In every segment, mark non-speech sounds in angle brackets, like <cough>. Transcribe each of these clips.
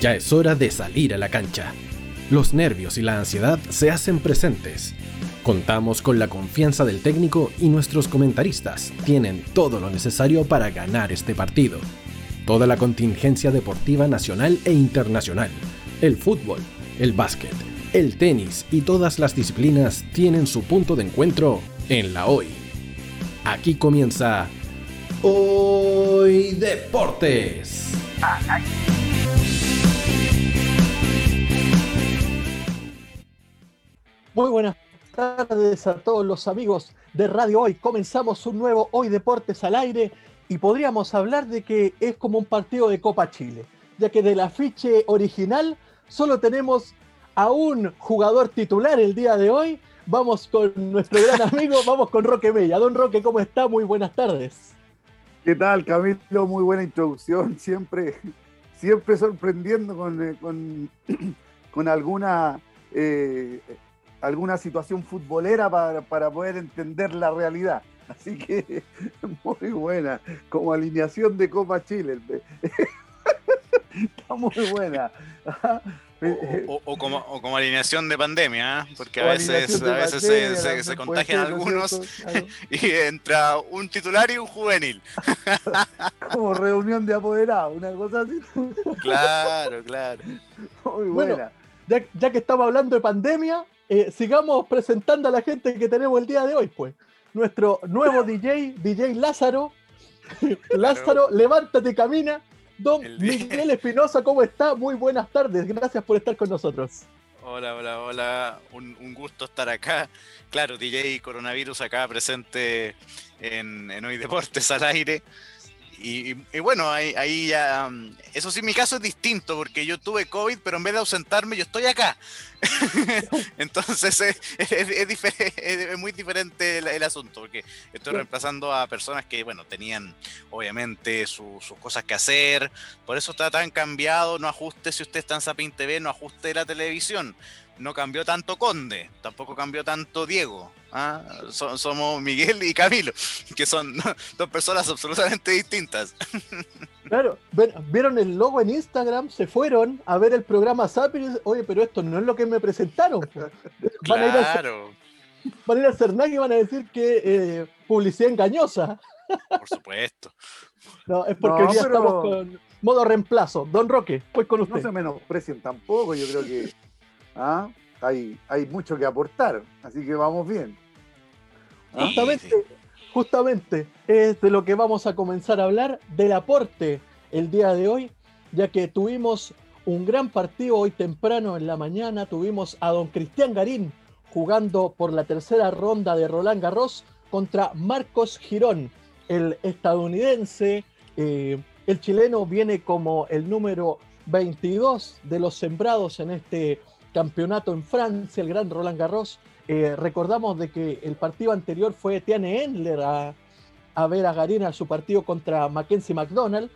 Ya es hora de salir a la cancha. Los nervios y la ansiedad se hacen presentes. Contamos con la confianza del técnico y nuestros comentaristas tienen todo lo necesario para ganar este partido. Toda la contingencia deportiva nacional e internacional, el fútbol, el básquet, el tenis y todas las disciplinas tienen su punto de encuentro en la hoy. Aquí comienza Hoy Deportes. Muy buenas tardes a todos los amigos de Radio Hoy. Comenzamos un nuevo Hoy Deportes al aire y podríamos hablar de que es como un partido de Copa Chile, ya que del afiche original solo tenemos a un jugador titular el día de hoy. Vamos con nuestro gran <laughs> amigo, vamos con Roque Mella. Don Roque, ¿cómo está? Muy buenas tardes. ¿Qué tal, Camilo? Muy buena introducción, siempre, siempre sorprendiendo con, eh, con, <clears throat> con alguna eh, alguna situación futbolera para, para poder entender la realidad. <laughs> Así que <laughs> muy buena, como alineación de Copa Chile. <laughs> Está muy buena. O, como, o, como, alineación de pandemia, ¿eh? porque a veces, a veces se, se, contagian algunos y entra un titular y un juvenil. Como reunión de apoderados, una cosa así. Claro, claro. Muy buena. ya, ya, que estamos hablando de pandemia, eh, sigamos presentando a la gente que tenemos el día de hoy, pues. Nuestro nuevo DJ, DJ <laughs> Lázaro. Lázaro, levántate camina. Don Miguel Espinosa, ¿cómo está? Muy buenas tardes. Gracias por estar con nosotros. Hola, hola, hola. Un, un gusto estar acá. Claro, DJ Coronavirus acá presente en, en Hoy Deportes al aire. Y, y, bueno, ahí, ahí, ya. Eso sí, mi caso es distinto, porque yo tuve COVID, pero en vez de ausentarme, yo estoy acá. <laughs> Entonces es, es, es, es, muy diferente el, el, asunto, porque estoy reemplazando a personas que, bueno, tenían obviamente su, sus cosas que hacer. Por eso está tan cambiado. No ajuste si usted está en Sapin TV, no ajuste la televisión no cambió tanto Conde, tampoco cambió tanto Diego. ¿ah? So, somos Miguel y Camilo, <laughs> que son <laughs> dos personas absolutamente distintas. <laughs> Claro, vieron el logo en Instagram, se fueron a ver el programa Sapiens, oye, pero esto no es lo que me presentaron. Van, claro. a, van a ir al Cernac y van a decir que eh, publicidad engañosa. Por supuesto. No, es porque no, hoy día pero... estamos con modo reemplazo. Don Roque, pues con usted. No se menosprecien tampoco, yo creo que ¿Ah? Hay, hay mucho que aportar, así que vamos bien. ¿Ah? Justamente, justamente es de lo que vamos a comenzar a hablar, del aporte el día de hoy, ya que tuvimos un gran partido hoy temprano en la mañana, tuvimos a don Cristian Garín jugando por la tercera ronda de Roland Garros contra Marcos Girón, el estadounidense. Eh, el chileno viene como el número 22 de los sembrados en este campeonato en Francia, el gran Roland Garros. Eh, recordamos de que el partido anterior fue Tiane Endler a, a, ver a su partido contra Mackenzie McDonald.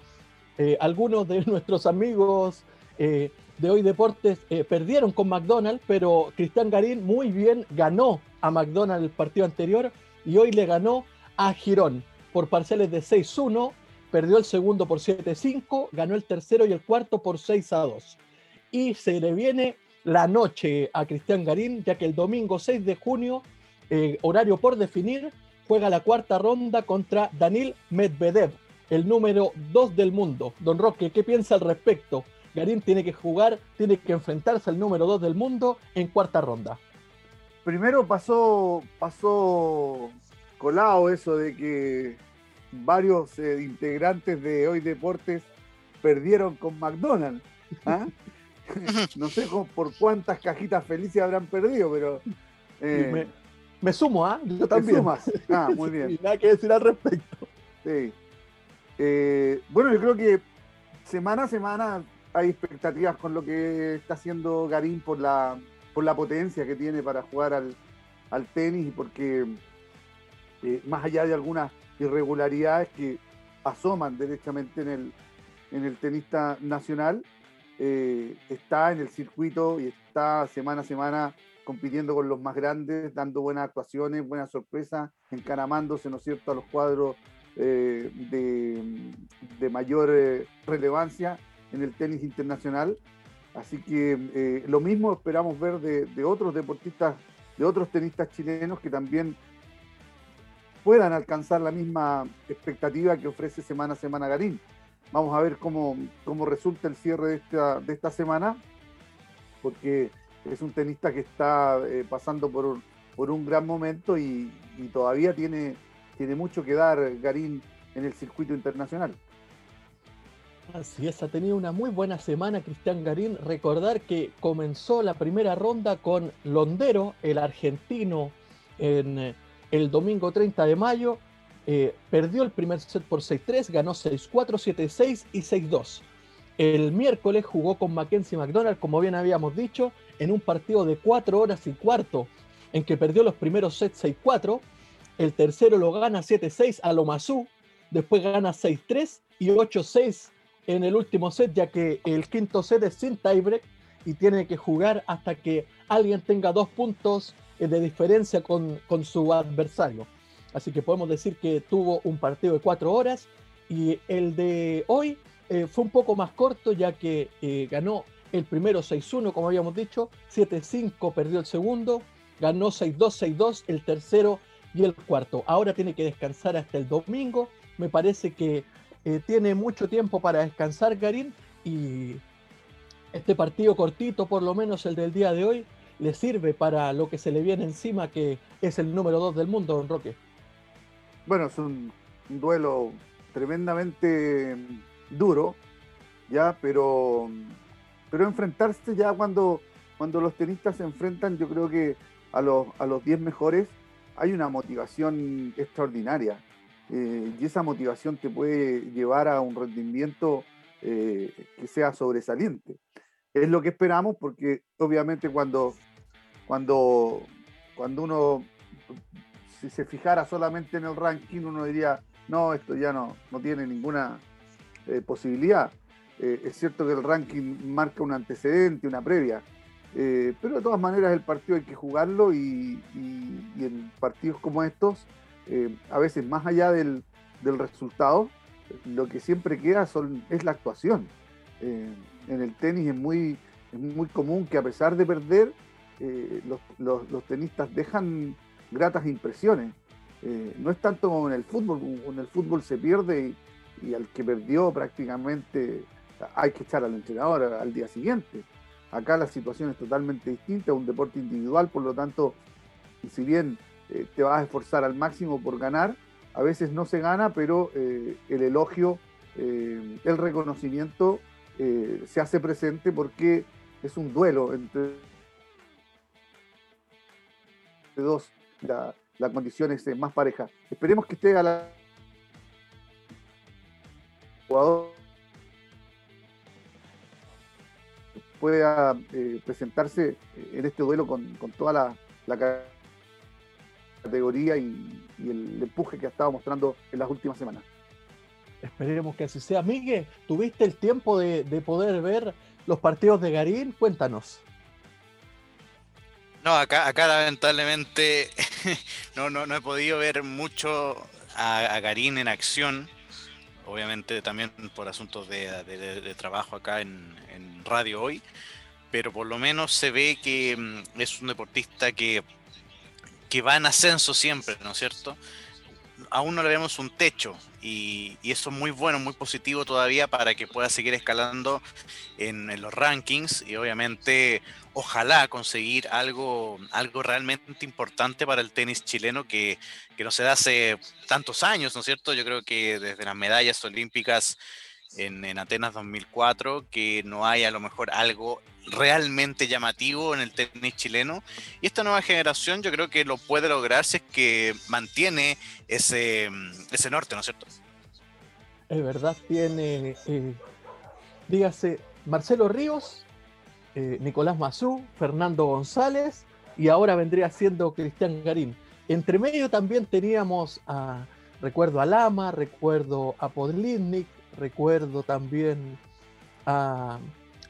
Eh, algunos de <laughs> nuestros amigos eh, de hoy deportes perdieron con McDonald, pero Cristian Garín muy bien ganó a McDonald el partido anterior y hoy le ganó a Girón por parciales de 6-1, perdió el segundo por 7-5, ganó el tercero y el cuarto por 6-2. Y se le viene la noche a Cristian Garín, ya que el domingo 6 de junio, eh, horario por definir, juega la cuarta ronda contra Danil Medvedev, el número 2 del mundo. Don Roque, ¿qué piensa al respecto? Garín tiene que jugar, tiene que enfrentarse al número 2 del mundo en cuarta ronda. Primero pasó, pasó colado eso de que varios eh, integrantes de Hoy Deportes perdieron con McDonald's. ¿ah? <laughs> <laughs> no sé por cuántas cajitas felices habrán perdido, pero. Eh, me, me, sumo, ¿ah? ¿eh? Yo también. Sumas? Ah, <laughs> muy bien. Sí, nada que decir al respecto. Sí. Eh, bueno, yo creo que semana a semana hay expectativas con lo que está haciendo Garín por la, por la potencia que tiene para jugar al, al tenis y porque, eh, más allá de algunas irregularidades que asoman derechamente en el, en el tenista nacional, eh, está en el circuito y está semana a semana compitiendo con los más grandes, dando buenas actuaciones, buenas sorpresas, encaramándose, ¿no cierto?, a los cuadros eh, de, de, mayor eh, relevancia en el tenis internacional. Así que lo mismo esperamos ver de, otros deportistas, de otros tenistas chilenos que también puedan alcanzar la misma expectativa que ofrece semana a semana Garín. Vamos a ver cómo, cómo resulta el cierre de esta, de esta semana, porque es un tenista que está eh, pasando por, por, un gran momento y, todavía tiene, tiene mucho que dar Garín en el circuito internacional. Así es, ha tenido una muy buena semana Cristian Garín. Recordar que comenzó la primera ronda con Londero, el argentino, en eh, el domingo 30 de mayo. Eh, perdió el primer set por 6-3, ganó 6-4, 7-6 y 6-2. El miércoles jugó con Mackenzie McDonald, como bien habíamos dicho, en un partido de 4 horas y cuarto, en que perdió los primeros sets 6-4. El tercero lo gana 7-6 a Lomazú, después gana 6-3 y 8-6 en el último set, ya que el quinto set es sin tiebreak y tiene que jugar hasta que alguien tenga dos puntos eh, de diferencia con, su adversario. Así que podemos decir que tuvo un partido de cuatro horas y el de hoy eh, fue un poco más corto ya que eh, ganó el primero 6-1, como habíamos dicho, 7-5 perdió el segundo, ganó 6-2, 6-2 el tercero y el cuarto. Ahora tiene que descansar hasta el domingo. Me parece que eh, tiene mucho tiempo para descansar Garín y este partido cortito, por lo menos el del día de hoy, le sirve para lo que se le viene encima, que es el número 2 del mundo, don Roque. Bueno, es un, duelo tremendamente duro, ya, pero, pero enfrentarse ya cuando, cuando los tenistas se enfrentan, yo creo que a los, a los 10 mejores hay una motivación extraordinaria. Eh, y esa motivación te puede llevar a un rendimiento eh, que sea sobresaliente. Es lo que esperamos porque obviamente cuando, cuando, cuando uno, si se fijara solamente en el ranking, uno diría, no, esto ya no, no tiene ninguna eh, posibilidad. es cierto que el ranking marca un antecedente, una previa, pero de todas maneras el partido hay que jugarlo y, y en partidos como estos eh, a veces más allá del, resultado, lo que siempre queda son, es la actuación. Eh, en el tenis es muy, muy común que a pesar de perder, eh, los, tenistas dejan gratas impresiones. no es tanto como en el fútbol, en el fútbol se pierde y, al que perdió prácticamente hay que echar al entrenador al día siguiente. Acá la situación es totalmente distinta, es un deporte individual, por lo tanto, si bien eh, te vas a esforzar al máximo por ganar. A veces no se gana, pero eh, el elogio, eh, el reconocimiento se hace presente porque es un duelo entre dos, la, la condición es más pareja. Esperemos que esté a jugador pueda presentarse en este duelo con, toda la, la categoría y, el empuje que ha estado mostrando en las últimas semanas. Esperemos que así sea. Miguel, ¿tuviste el tiempo de, poder ver los partidos de Garín? Cuéntanos. No, acá, acá lamentablemente <laughs> no, no, no he podido ver mucho a, Garín en acción. Obviamente también por asuntos de, trabajo acá en, en, radio hoy. Pero por lo menos se ve que mm, es un deportista que que va en ascenso siempre, ¿no es cierto? Aún no le vemos un techo y, eso es muy bueno, muy positivo todavía para que pueda seguir escalando en, los rankings y obviamente ojalá conseguir algo, algo realmente importante para el tenis chileno que, que no se da hace tantos años, ¿no es cierto? Yo creo que desde las medallas olímpicas en, Atenas 2004, que no hay a lo mejor algo realmente llamativo en el tenis chileno. Y esta nueva generación yo creo que lo puede lograr si es que mantiene ese, ese norte, ¿no es cierto? Es verdad, tiene, eh, dígase, Marcelo Ríos, eh, Nicolás Mazú, Fernando González y ahora vendría siendo Cristian Garín. Entre medio también teníamos a, recuerdo a Lama, recuerdo a Podlitnik, recuerdo también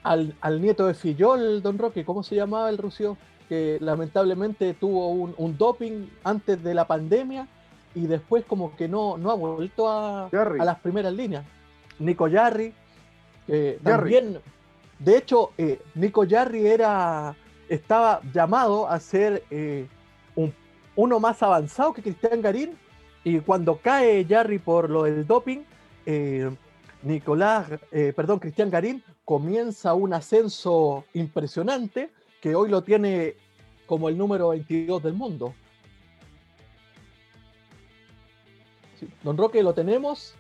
al, nieto de Fillol, don Roque, ¿cómo se llamaba el rucio? Que lamentablemente tuvo un, doping antes de la pandemia y después como que no, no ha vuelto a, a las primeras líneas. Nico Yarri, también, de hecho, eh, Nico Jarry era, estaba llamado a ser eh, un, uno más avanzado que Cristian Garín. Y cuando cae Jarry por lo del doping, eh, Nicolás, perdón, Cristian Garín comienza un ascenso impresionante que hoy lo tiene como el número 22 del mundo. Don Roque, ¿lo tenemos?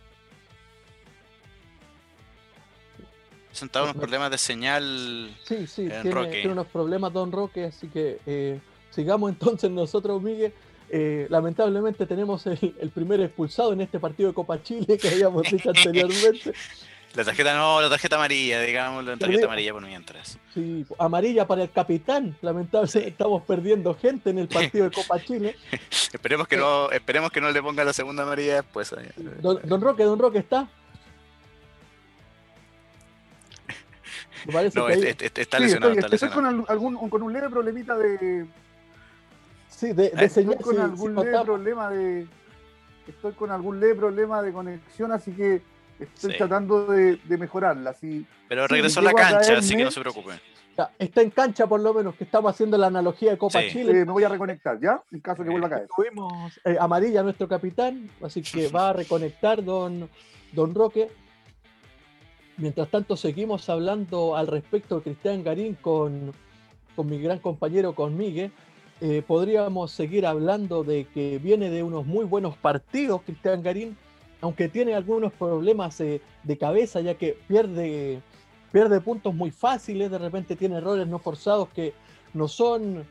Presentado unos problemas de señal. Sí, sí, tiene, unos problemas Don Roque, así que eh, sigamos <laughs> entonces nosotros, Miguel. Eh, lamentablemente tenemos el, primer expulsado en este partido de Copa Chile que habíamos dicho anteriormente. <laughs> La tarjeta no, la tarjeta amarilla, digamos, la tarjeta amarilla por mientras. Sí, amarilla para el capitán. Lamentablemente estamos perdiendo gente en el partido de Copa Chile. <laughs> esperemos que no, esperemos que no le ponga la segunda amarilla después. Don, Roque, Don Roque está. no, está lesionado. Estoy, con, algún, con un leve problemita de. Sí, de, de señal. Estoy con algún leve problema de. Estoy con algún leve problema de conexión, así que Estoy tratando de, mejorarla. Así, Pero regresó a la cancha, así que no se preocupe. está en cancha por lo menos, que estamos haciendo la analogía de Copa Chile. me voy a reconectar, ¿ya? En caso que vuelva a caer. Tuvimos eh, amarilla nuestro capitán, así que va a reconectar don, don Roque. Mientras tanto, seguimos hablando al respecto de Cristian Garín con, con mi gran compañero, con Miguel. Eh, podríamos seguir hablando de que viene de unos muy buenos partidos Cristian Garín aunque tiene algunos problemas de cabeza, ya que pierde, pierde puntos muy fáciles, de repente tiene errores no forzados que no son,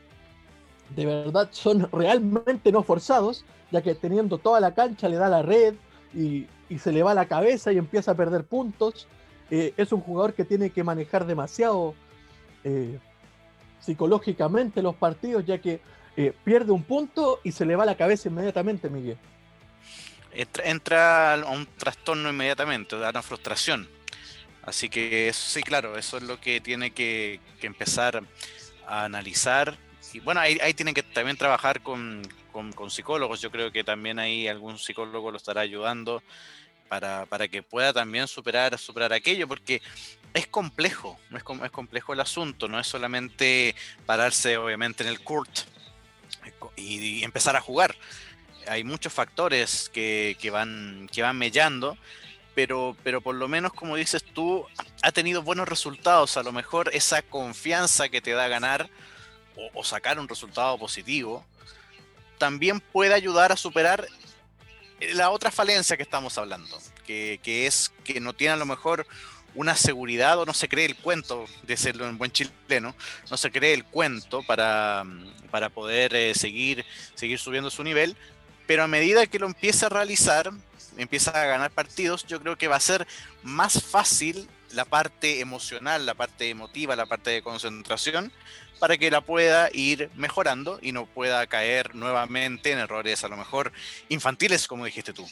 de verdad, son realmente no forzados, ya que teniendo toda la cancha le da la red y, se le va la cabeza y empieza a perder puntos. Eh, es un jugador que tiene que manejar demasiado eh, psicológicamente los partidos, ya que eh, pierde un punto y se le va la cabeza inmediatamente, Miguel entra, a un trastorno inmediatamente, da una frustración. Así que eso sí, claro, eso es lo que tiene que, empezar a analizar. Y bueno, ahí, tienen que también trabajar con, psicólogos. Yo creo que también ahí algún psicólogo lo estará ayudando para, que pueda también superar, superar aquello, porque es complejo, es, es complejo el asunto, no es solamente pararse obviamente en el court y empezar a jugar hay muchos factores que, van, que van mellando, pero, pero por lo menos, como dices tú, ha tenido buenos resultados. A lo mejor esa confianza que te da ganar o, sacar un resultado positivo también puede ayudar a superar la otra falencia que estamos hablando, que, es que no tiene a lo mejor una seguridad o no se cree el cuento, de serlo en buen chileno, no se cree el cuento para, para poder eh, seguir, seguir subiendo su nivel, pero a medida que lo empieza a realizar, empieza a ganar partidos, yo creo que va a ser más fácil la parte emocional, la parte emotiva, la parte de concentración, para que la pueda ir mejorando y no pueda caer nuevamente en errores a lo mejor infantiles, como dijiste tú.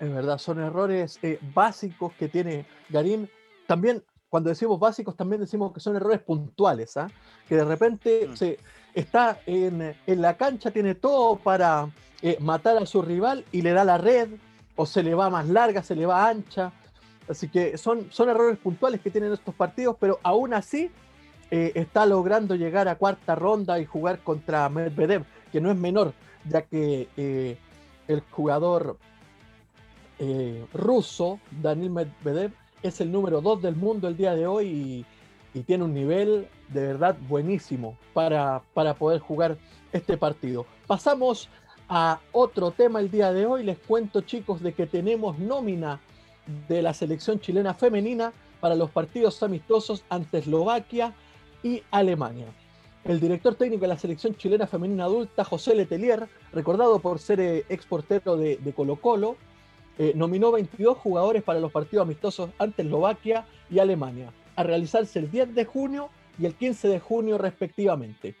Es verdad, son errores eh, básicos que tiene Garín. También, cuando decimos básicos, también decimos que son errores puntuales, ¿ah? que de repente mm. se está en, la cancha, tiene todo para eh, matar a su rival y le da la red, o se le va más larga, se le va ancha. Así que son, son errores puntuales que tienen estos partidos, pero aún así eh, está logrando llegar a cuarta ronda y jugar contra Medvedev, que no es menor, ya que el jugador ruso, Daniel Medvedev, es el número 2 del mundo el día de hoy y y tiene un nivel de verdad buenísimo para, para poder jugar este partido. Pasamos a otro tema el día de hoy. Les cuento chicos de que tenemos nómina de la selección chilena femenina para los partidos amistosos ante Eslovaquia y Alemania. El director técnico de la selección chilena femenina adulta, José Letelier, recordado por ser eh, exportero de, Colo Colo, eh, nominó 22 jugadores para los partidos amistosos ante Eslovaquia y Alemania a realizarse el 10 de junio y el 15 de junio respectivamente.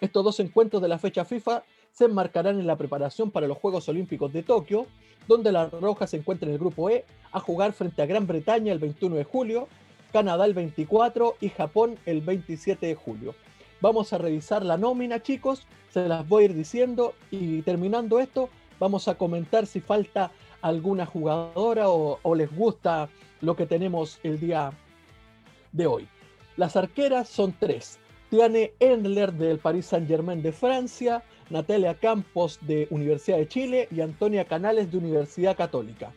Estos dos encuentros de la fecha FIFA se enmarcarán en la preparación para los Juegos Olímpicos de Tokio, donde la Roja se encuentra en el grupo E a jugar frente a Gran Bretaña el 21 de julio, Canadá el 24 y Japón el 27 de julio. Vamos a revisar la nómina, chicos, se las voy a ir diciendo y terminando esto, vamos a comentar si falta alguna jugadora o, les gusta lo que tenemos el día de hoy. Las arqueras son tres. Tiane Endler del Paris Saint-Germain de Francia, Natalia Campos de Universidad de Chile y Antonia Canales de Universidad Católica.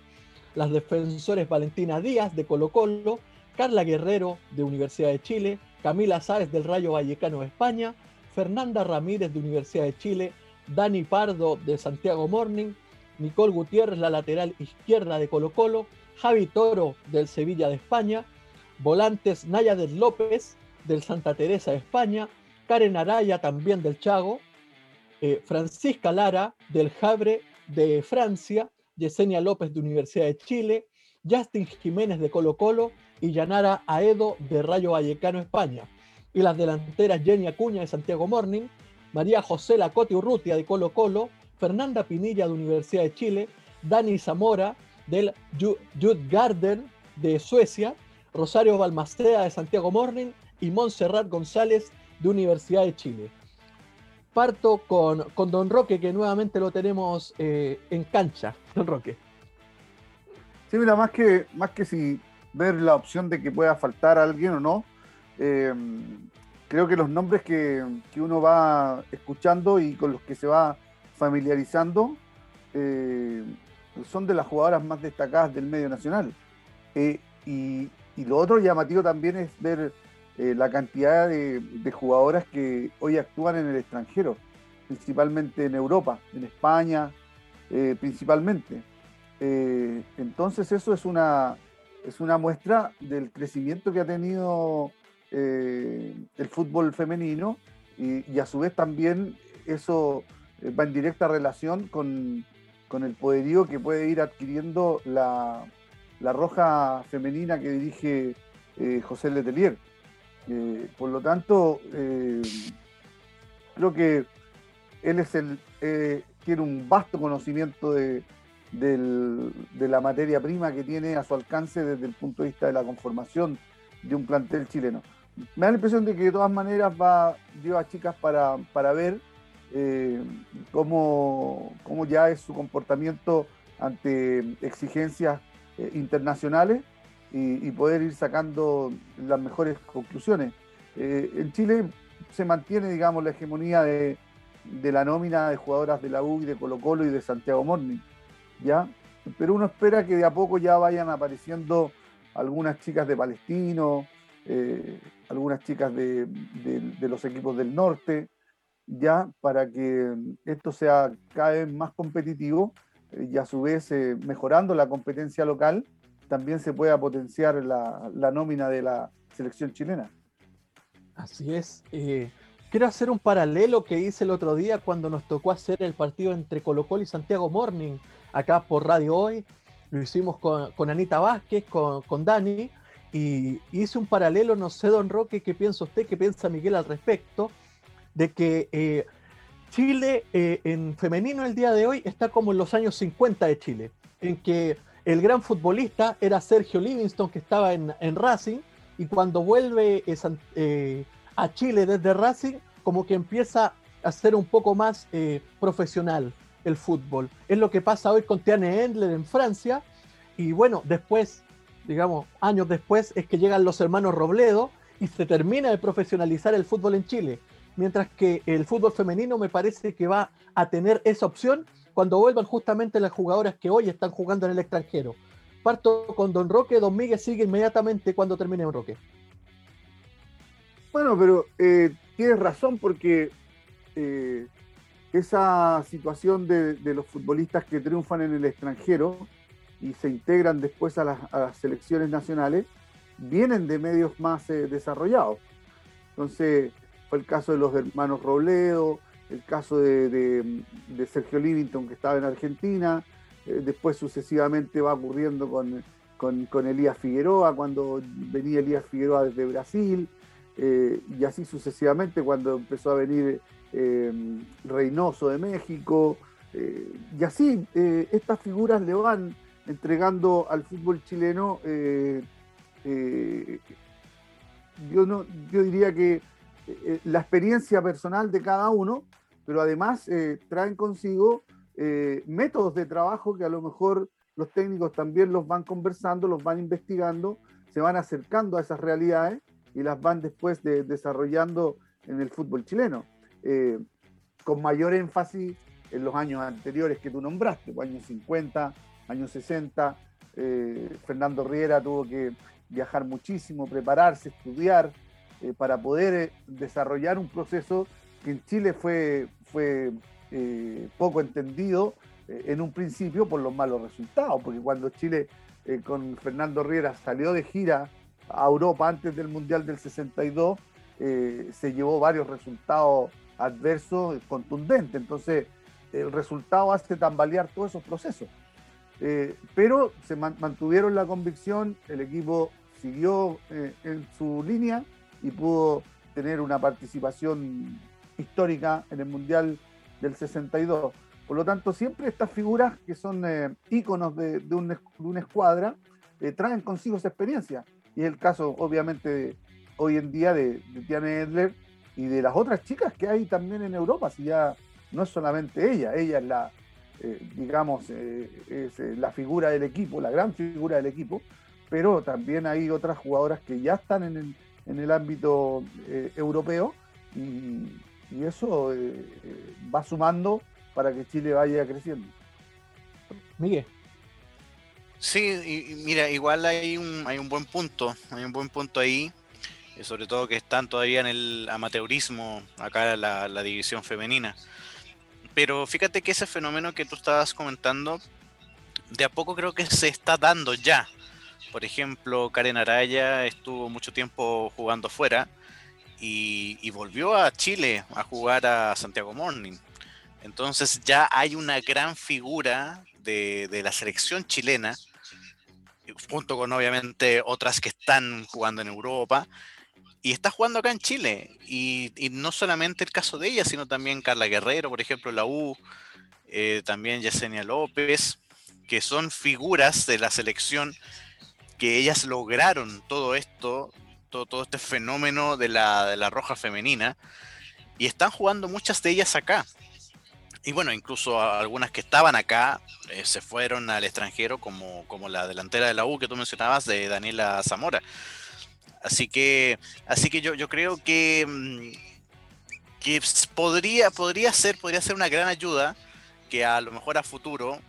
Las defensores Valentina Díaz de Colo Colo, Carla Guerrero de Universidad de Chile, Camila Sáez del Rayo Vallecano de España, Fernanda Ramírez de Universidad de Chile, Dani Pardo de Santiago Morning, Nicole Gutiérrez, la lateral izquierda de Colo Colo, Javi Toro del Sevilla de España, volantes Naya del López del Santa Teresa de España, Karen Araya también del Chago, eh, Francisca Lara del Jabre de Francia, Yesenia López de Universidad de Chile, Justin Jiménez de Colo Colo y Yanara Aedo de Rayo Vallecano, España. Y las delanteras Jenny Acuña de Santiago Morning, María José Lacote Urrutia de Colo Colo, Fernanda Pinilla de Universidad de Chile, Dani Zamora del Jude Garden de Suecia, Rosario Balmaceda de Santiago Morning y Montserrat González de Universidad de Chile. Parto con, con Don Roque, que nuevamente lo tenemos eh, en cancha. <laughs> Don Roque. Sí, mira, más que, más que si ver la opción de que pueda faltar alguien o no, eh, creo que los nombres que, que, uno va escuchando y con los que se va familiarizando eh, son de las jugadoras más destacadas del medio nacional. y, y, lo otro llamativo también es ver eh, la cantidad de, jugadoras que hoy actúan en el extranjero, principalmente en Europa, en España, eh, principalmente. Eh, entonces eso es una, es una muestra del crecimiento que ha tenido el fútbol femenino y, a su vez también eso va en directa relación con, el poderío que puede ir adquiriendo la, la roja femenina que dirige José Letelier. Eh, por lo tanto, eh, creo que él es el, eh, tiene un vasto conocimiento de, la materia prima que tiene a su alcance desde el punto de vista de la conformación de un plantel chileno. Me da la impresión de que de todas maneras va, a chicas para, ver cómo, cómo, ya es su comportamiento ante exigencias internacionales y, poder ir sacando las mejores conclusiones. Eh, en Chile se mantiene, digamos, la hegemonía de, la nómina de jugadoras de la U y de Colo Colo y de Santiago Morning, ¿ya? Pero uno espera que de a poco ya vayan apareciendo algunas chicas de Palestino, eh, algunas chicas de, los equipos del norte, ya para que esto sea cada vez más competitivo eh, y a su vez mejorando la competencia local también se pueda potenciar la, nómina de la selección chilena. Así es. Eh, quiero hacer un paralelo que hice el otro día cuando nos tocó hacer el partido entre Colo Colo y Santiago Morning, acá por Radio Hoy. Lo hicimos con, Anita Vázquez, con, Dani, y hice un paralelo, no sé, don Roque, qué piensa usted, qué piensa Miguel al respecto, de que eh, Chile eh, en femenino el día de hoy está como en los años 50 de Chile, en que el gran futbolista era Sergio Livingston, que estaba en, Racing, y cuando vuelve eh, a Chile desde Racing, como que empieza a ser un poco más profesional el fútbol. Es lo que pasa hoy con Tiane Endler en Francia, y bueno, después, digamos, años después, es que llegan los hermanos Robledo y se termina de profesionalizar el fútbol en Chile. Mientras que el fútbol femenino me parece que va a tener esa opción cuando vuelvan justamente las jugadoras que hoy están jugando en el extranjero. Parto con Don Roque, Don Miguel sigue inmediatamente cuando termine Don Roque. Bueno, pero eh, tienes razón porque eh, esa situación de, los futbolistas que triunfan en el extranjero y se integran después a las, selecciones nacionales, vienen de medios más eh, desarrollados. Entonces, fue el caso de los hermanos Robledo, el caso de, Sergio Livington que estaba en Argentina, eh, después sucesivamente va ocurriendo con, Elías Figueroa, cuando venía Elías Figueroa desde Brasil, eh, y así sucesivamente cuando empezó a venir eh, Reynoso de México, y así estas figuras le van entregando al fútbol chileno, yo, no, yo diría que la experiencia personal de cada uno, pero además eh, traen consigo eh, métodos de trabajo que a lo mejor los técnicos también los van conversando, los van investigando, se van acercando a esas realidades y las van después de, desarrollando en el fútbol chileno, eh, con mayor énfasis en los años anteriores que tú nombraste, pues, años 50, años 60. Eh, Fernando Riera tuvo que viajar muchísimo, prepararse, estudiar, eh, para poder desarrollar un proceso que en Chile fue, fue poco entendido en un principio por los malos resultados, porque cuando Chile con Fernando Riera salió de gira a Europa antes del Mundial del 62, se llevó varios resultados adversos contundentes. Entonces, el resultado hace tambalear todos esos procesos. Eh, pero se mantuvieron la convicción, el equipo siguió eh, en su línea y pudo tener una participación histórica en el Mundial del 62. Por lo tanto, siempre estas figuras que son eh, íconos de, una escuadra traen consigo esa experiencia. Y es el caso, obviamente, hoy en día de, de Edler y de las otras chicas que hay también en Europa. Si ya no es solamente ella, ella es la, eh, digamos, eh, es eh, la figura del equipo, la gran figura del equipo, pero también hay otras jugadoras que ya están en el, en el ámbito europeo y, eso va sumando para que Chile vaya creciendo. Miguel. Sí, y, mira, igual hay un, hay un buen punto, hay un buen punto ahí, sobre todo que están todavía en el amateurismo, acá la, la división femenina. Pero fíjate que ese fenómeno que tú estabas comentando, de a poco creo que se está dando ya. Por ejemplo, Karen Araya estuvo mucho tiempo jugando fuera y, volvió a Chile a jugar a Santiago Morning. Entonces ya hay una gran figura de, de, la selección chilena, junto con obviamente otras que están jugando en Europa, y está jugando acá en Chile. Y, no solamente el caso de ella, sino también Carla Guerrero, por ejemplo, la U, eh, también Yesenia López, que son figuras de la selección que ellas lograron todo esto, todo, todo este fenómeno de la, de la roja femenina, y están jugando muchas de ellas acá. Y bueno, incluso algunas que estaban acá eh, se fueron al extranjero, como, como la delantera de la U que tú mencionabas, de Daniela Zamora. Así que, así que yo, yo creo que, mm, que podría, podría, ser, podría ser una gran ayuda que a lo mejor a futuro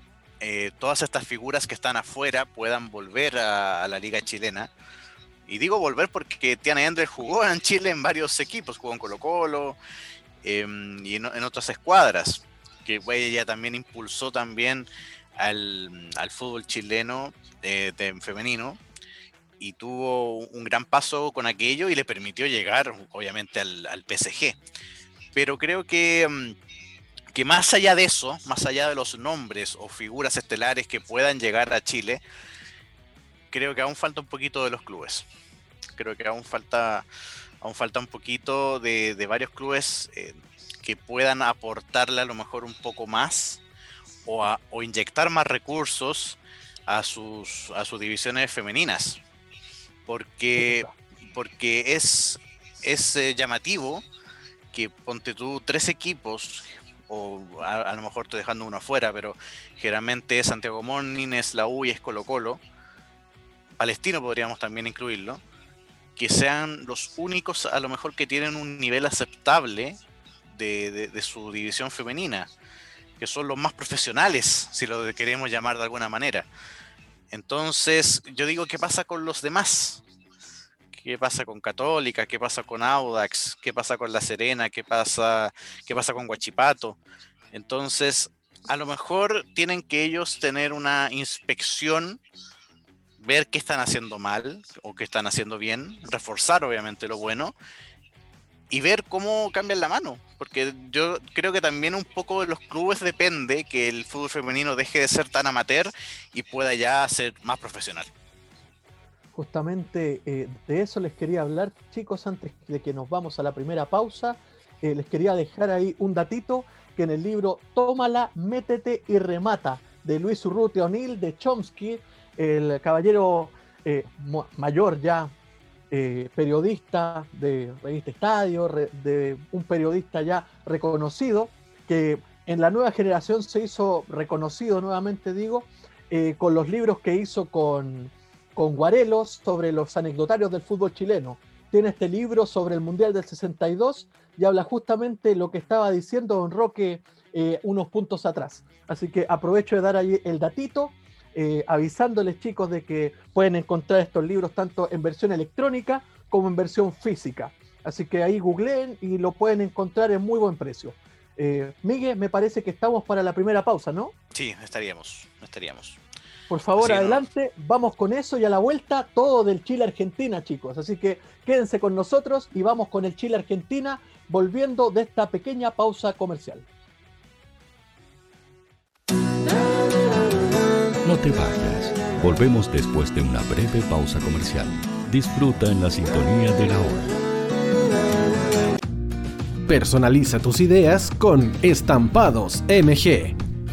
eh, todas estas figuras que están afuera puedan volver a, la liga chilena. Y digo volver porque Tiana Ender jugó en Chile en varios equipos, jugó en Colo Colo em, y en, otras escuadras, que ella también impulsó también al, fútbol chileno eh, femenino y tuvo un gran paso con aquello y le permitió llegar, obviamente, al, PSG. Pero creo que, mm, que más allá de eso, más allá de los nombres o figuras estelares que puedan llegar a Chile, creo que aún falta un poquito de los clubes. Creo que aún falta, aún falta un poquito de, varios clubes eh, que puedan aportarle a lo mejor un poco más o, o inyectar más recursos a sus, a sus divisiones femeninas porque, porque es, es eh, llamativo que ponte tú tres equipos, o a, lo mejor estoy dejando uno afuera, pero generalmente es Santiago Morning, es la U y es Colo Colo. Palestino podríamos también incluirlo, que sean los únicos a lo mejor que tienen un nivel aceptable de, de su división femenina, que son los más profesionales, si lo queremos llamar de alguna manera. Entonces, yo digo, ¿qué pasa con los demás? ¿Qué pasa con Católica? ¿Qué pasa con Audax? ¿Qué pasa con La Serena? ¿Qué pasa, qué pasa con Guachipato? Entonces, a lo mejor tienen que ellos tener una inspección, ver qué están haciendo mal o qué están haciendo bien, reforzar obviamente lo bueno y ver cómo cambian la mano. Porque yo creo que también un poco de los clubes depende que el fútbol femenino deje de ser tan amateur y pueda ya ser más profesional. Justamente eh, de eso les quería hablar, chicos, antes de que nos vamos a la primera pausa. Eh, les quería dejar ahí un datito que en el libro Tómala, métete y remata de Luis Urrutia O'Neill de Chomsky, el caballero eh, mayor ya periodista de Revista Estadio, de un periodista ya reconocido, que en la nueva generación se hizo reconocido nuevamente, digo, con los libros que hizo con, con Guarelos sobre los anecdotarios del fútbol chileno. Tiene este libro sobre el Mundial del 62 y habla justamente lo que estaba diciendo Don Roque eh, unos puntos atrás. Así que aprovecho de dar ahí el datito, eh, avisándoles chicos de que pueden encontrar estos libros tanto en versión electrónica como en versión física. Así que ahí googleen y lo pueden encontrar en muy buen precio. Eh, Miguel, me parece que estamos para la primera pausa, ¿no? Sí, estaríamos, estaríamos. Por favor, adelante, vamos con eso y a la vuelta todo del Chile Argentina, chicos. Así que quédense con nosotros y vamos con el Chile Argentina, volviendo de esta pequeña pausa comercial. No te vayas. Volvemos después de una breve pausa comercial. Disfruta en la sintonía de la hora. Personaliza tus ideas con Estampados MG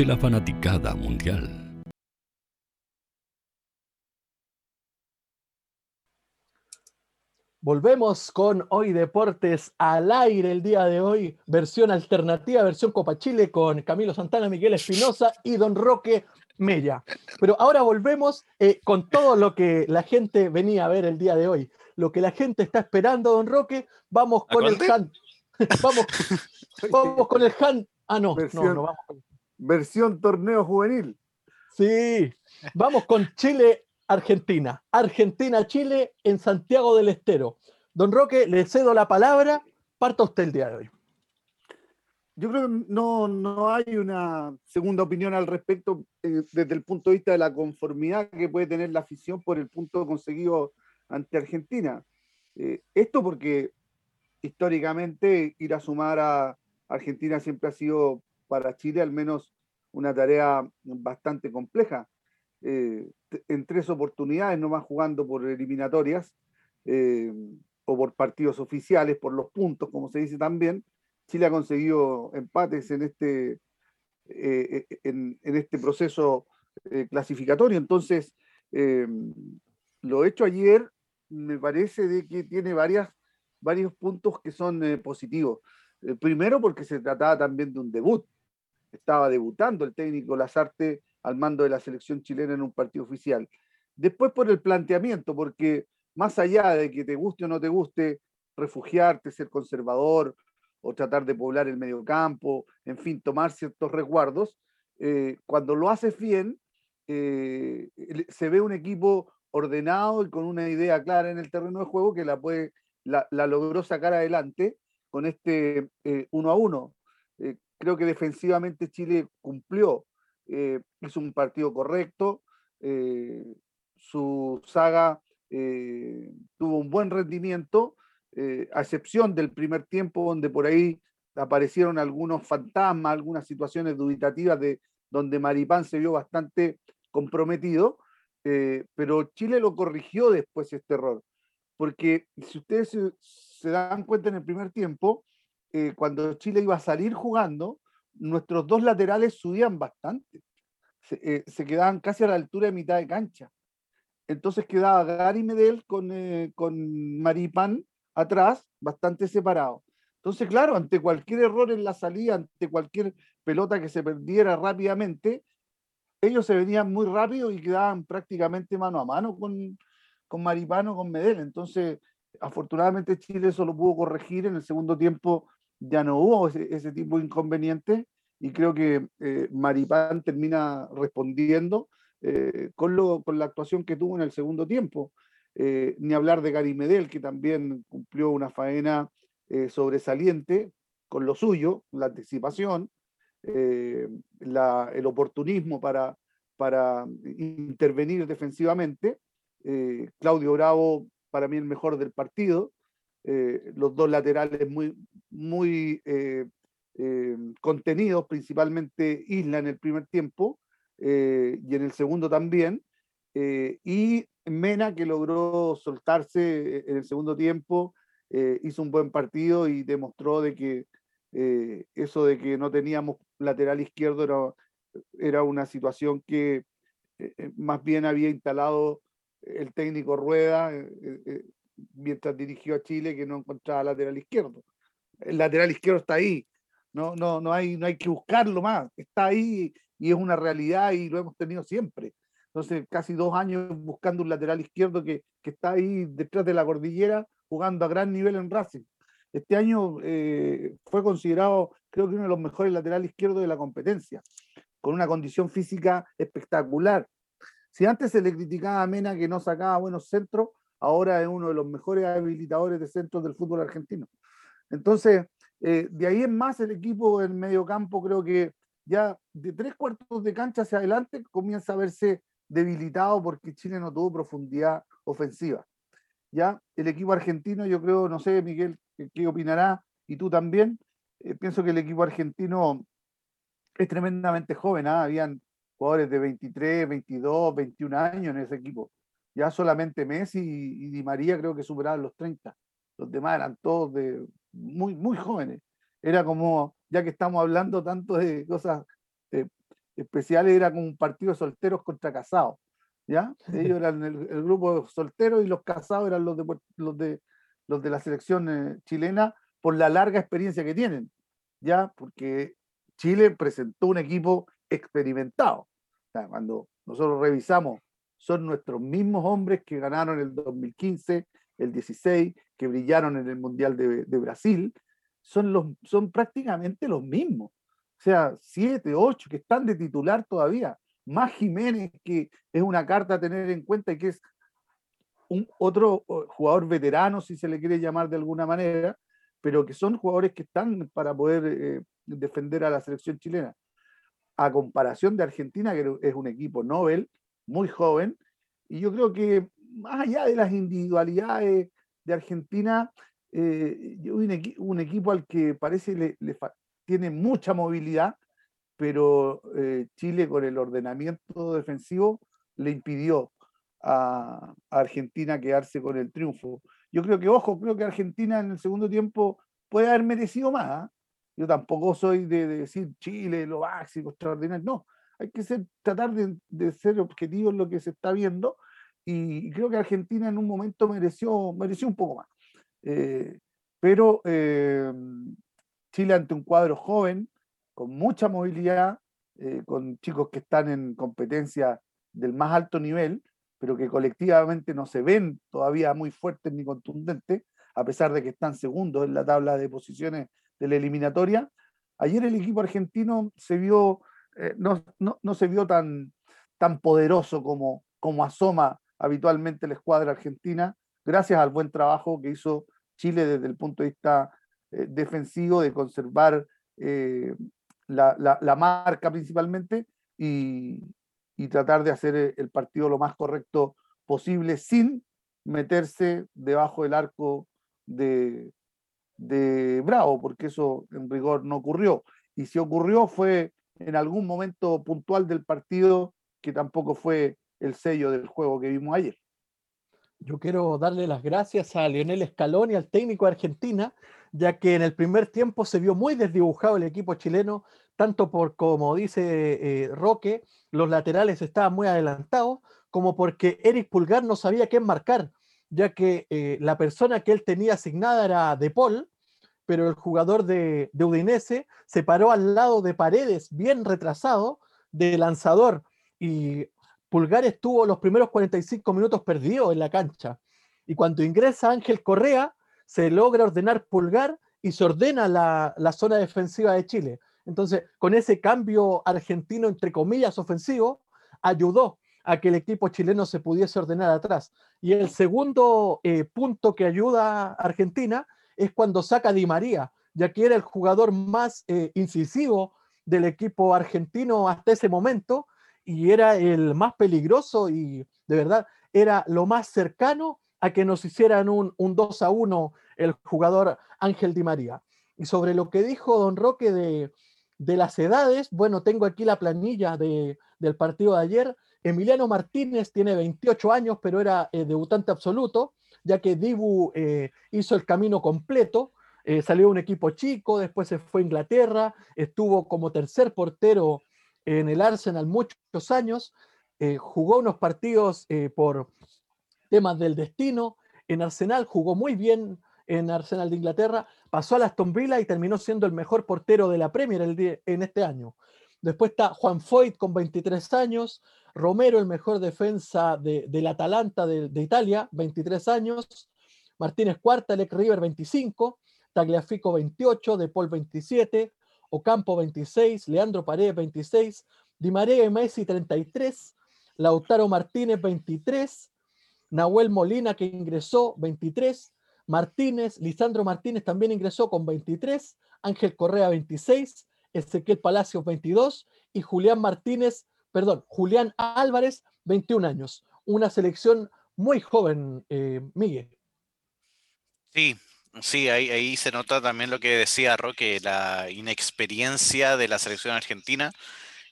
de la fanaticada mundial. Volvemos con Hoy Deportes al aire el día de hoy, versión alternativa, versión Copa Chile con Camilo Santana, Miguel Espinosa y Don Roque Mella. Pero ahora volvemos eh, con todo lo que la gente venía a ver el día de hoy, lo que la gente está esperando, Don Roque. Vamos con el hand. <laughs> vamos, vamos con el hand. Ah, no, versión, no, no vamos con versión torneo juvenil. Sí, vamos con Chile, Argentina. Argentina, Chile en Santiago del Estero. Don Roque, le cedo la palabra. Parta usted el día de hoy. Yo creo que no, no hay una segunda opinión al respecto eh, desde el punto de vista de la conformidad que puede tener la afición por el punto conseguido ante Argentina. Eh, esto porque históricamente ir a sumar a Argentina siempre ha sido para Chile al menos una tarea bastante compleja. Eh, en tres oportunidades, no van jugando por eliminatorias eh, o por partidos oficiales, por los puntos, como se dice también. Chile ha conseguido empates en este, eh, en, este proceso clasificatorio. Entonces, lo hecho ayer me parece de que tiene varias, varios puntos que son positivos. primero, porque se trataba también de un debut estaba debutando el técnico Lazarte al mando de la selección chilena en un partido oficial. Después por el planteamiento, porque más allá de que te guste o no te guste refugiarte, ser conservador o tratar de poblar el mediocampo, en fin, tomar ciertos resguardos, eh, cuando lo haces bien, eh, se ve un equipo ordenado y con una idea clara en el terreno de juego que la, puede, la, logró sacar adelante con este eh, uno a uno. Creo que defensivamente Chile cumplió, eh, hizo un partido correcto, eh, su saga eh, tuvo un buen rendimiento, eh, a excepción del primer tiempo donde por ahí aparecieron algunos fantasmas, algunas situaciones dubitativas de donde Maripán se vio bastante comprometido, eh, pero Chile lo corrigió después este error, porque si ustedes se, se dan cuenta en el primer tiempo, eh, cuando Chile iba a salir jugando, nuestros dos laterales subían bastante. Se, eh, se, quedaban casi a la altura de mitad de cancha. Entonces quedaba Gary Medel con, eh, con Maripán atrás, bastante separado. Entonces, claro, ante cualquier error en la salida, ante cualquier pelota que se perdiera rápidamente, ellos se venían muy rápido y quedaban prácticamente mano a mano con, con Maripano, con Medel. Entonces, afortunadamente Chile eso lo pudo corregir. En el segundo tiempo ya no hubo ese, tipo de inconvenientes y creo que eh, Maripán termina respondiendo eh, con, lo, con la actuación que tuvo en el segundo tiempo. Eh, ni hablar de Gary Medel, que también cumplió una faena sobresaliente con lo suyo, la anticipación, el oportunismo para, para intervenir defensivamente. Claudio Bravo, para mí el mejor del partido, los dos laterales muy, muy eh, contenidos, principalmente Isla en el primer tiempo eh, y en el segundo también, eh, y Mena que logró soltarse en el segundo tiempo, hizo un buen partido y demostró de que eso de que no teníamos lateral izquierdo era una situación que más bien había instalado el técnico Rueda mientras dirigió a Chile que no encontraba lateral izquierdo. El lateral izquierdo está ahí, no, no, no, hay, no hay que buscarlo más, está ahí y es una realidad y lo hemos tenido siempre. Entonces, casi dos años buscando un lateral izquierdo que, que está ahí detrás de la cordillera jugando a gran nivel en Racing. Este año eh, fue considerado, creo que uno de los mejores laterales izquierdos de la competencia, con una condición física espectacular. Si antes se le criticaba a Mena que no sacaba buenos centros, ahora es uno de los mejores habilitadores de centros del fútbol argentino. Entonces, eh, de ahí en más el equipo en medio campo creo que ya de tres cuartos de cancha hacia adelante comienza a verse debilitado porque Chile no tuvo profundidad ofensiva. Ya el equipo argentino, yo creo, no sé, Miguel, qué, opinará, y tú también, eh, pienso que el equipo argentino es tremendamente joven, ¿ah? habían jugadores de 23, 22, 21 años en ese equipo. Ya solamente Messi y, y Di María creo que superaban los 30. Los demás eran todos de muy, muy jóvenes. Era como, ya que estamos hablando tanto de cosas eh, especiales, era como un partido de solteros contra casados. ¿ya? Ellos <laughs> eran el, grupo de solteros y los casados eran los de, los de, los de la selección eh, chilena por la larga experiencia que tienen. ¿ya? Porque Chile presentó un equipo experimentado. cuando nosotros revisamos, son nuestros mismos hombres que ganaron el 2015, el 16, que brillaron en el Mundial de, Brasil, son, los, son prácticamente los mismos. O sea, siete, ocho que están de titular todavía. Más Jiménez, que es una carta a tener en cuenta y que es un otro jugador veterano, si se le quiere llamar de alguna manera, pero que son jugadores que están para poder eh, defender a la selección chilena. A comparación de Argentina, que es un equipo Nobel, muy joven, y yo creo que más allá de las individualidades de Argentina, eh, un, un, equipo al que parece le, tiene mucha movilidad, pero eh, Chile con el ordenamiento defensivo le impidió a, Argentina quedarse con el triunfo. Yo creo que, ojo, creo que Argentina en el segundo tiempo puede haber merecido más. ¿ah? Yo tampoco soy de, decir Chile, lo básico, extraordinario. No, hay que tratar de, de ser objetivo en lo que se está viendo y creo que Argentina en un momento mereció, mereció un poco más. Eh, pero eh, Chile ante un cuadro joven, con mucha movilidad, eh, con chicos que están en competencia del más alto nivel, pero que colectivamente no se ven todavía muy fuertes ni contundentes, a pesar de que están segundos en la tabla de posiciones de la eliminatoria. Ayer el equipo argentino se vio, no, no, no, se vio tan, tan poderoso como, como asoma habitualmente la escuadra argentina, gracias al buen trabajo que hizo Chile desde el punto de vista eh, defensivo, de conservar eh, la, marca principalmente y, tratar de hacer eh, el partido lo más correcto posible sin meterse debajo del arco de, de Bravo, porque eso en rigor no ocurrió. Y si ocurrió fue en algún momento puntual del partido que tampoco fue el sello del juego que vimos ayer. Yo quiero darle las gracias a Lionel Scaloni, al técnico de Argentina, ya que en el primer tiempo se vio muy desdibujado el equipo chileno, tanto por, como dice eh, Roque, los laterales estaban muy adelantados, como porque Eric Pulgar no sabía qué marcar, ya que eh, la persona que él tenía asignada era De Paul, pero el jugador de, de Udinese se paró al lado de Paredes, bien retrasado, de lanzador, y Pulgar estuvo los primeros 45 minutos perdido en la cancha. Y cuando ingresa Ángel Correa, se logra ordenar Pulgar y se ordena la, la zona defensiva de Chile. Entonces, con ese cambio argentino, entre comillas, ofensivo, ayudó a que el equipo chileno se pudiese ordenar atrás. Y el segundo eh, punto que ayuda a Argentina es cuando saca Di María, ya que era el jugador más eh, incisivo del equipo argentino hasta ese momento y era el más peligroso y de verdad era lo más cercano a que nos hicieran un, un 2 a 1 el jugador Ángel Di María. Y sobre lo que dijo don Roque de, de las edades, bueno, tengo aquí la planilla de, del partido de ayer. Emiliano Martínez tiene 28 años, pero era eh, debutante absoluto, ya que Dibu eh, hizo el camino completo. Eh, salió un equipo chico, después se fue a Inglaterra, estuvo como tercer portero en el Arsenal muchos años, jugó unos partidos por temas del destino. En Arsenal jugó muy bien en Arsenal de Inglaterra, pasó a Aston Villa y terminó siendo el mejor portero de la Premier en este año. Después está Juan Foyt con 23 años, Romero, el mejor defensa de, del Atalanta de, Italia, 23 años, Martínez Cuarta, Elec River, 25, Tagliafico, 28, De Paul, 27, Ocampo, 26, Leandro Paredes, 26, Di María y Messi, 33, Lautaro Martínez, 23, Nahuel Molina, que ingresó, 23, Martínez, Lisandro Martínez también ingresó con 23, Ángel Correa, 26, Ezequiel Palacios, 22, y Julián Martínez, perdón, Julián Álvarez, 21 años. Una selección muy joven, eh, Miguel. Sí, sí, ahí, ahí se nota también lo que decía Roque, la inexperiencia de la selección argentina.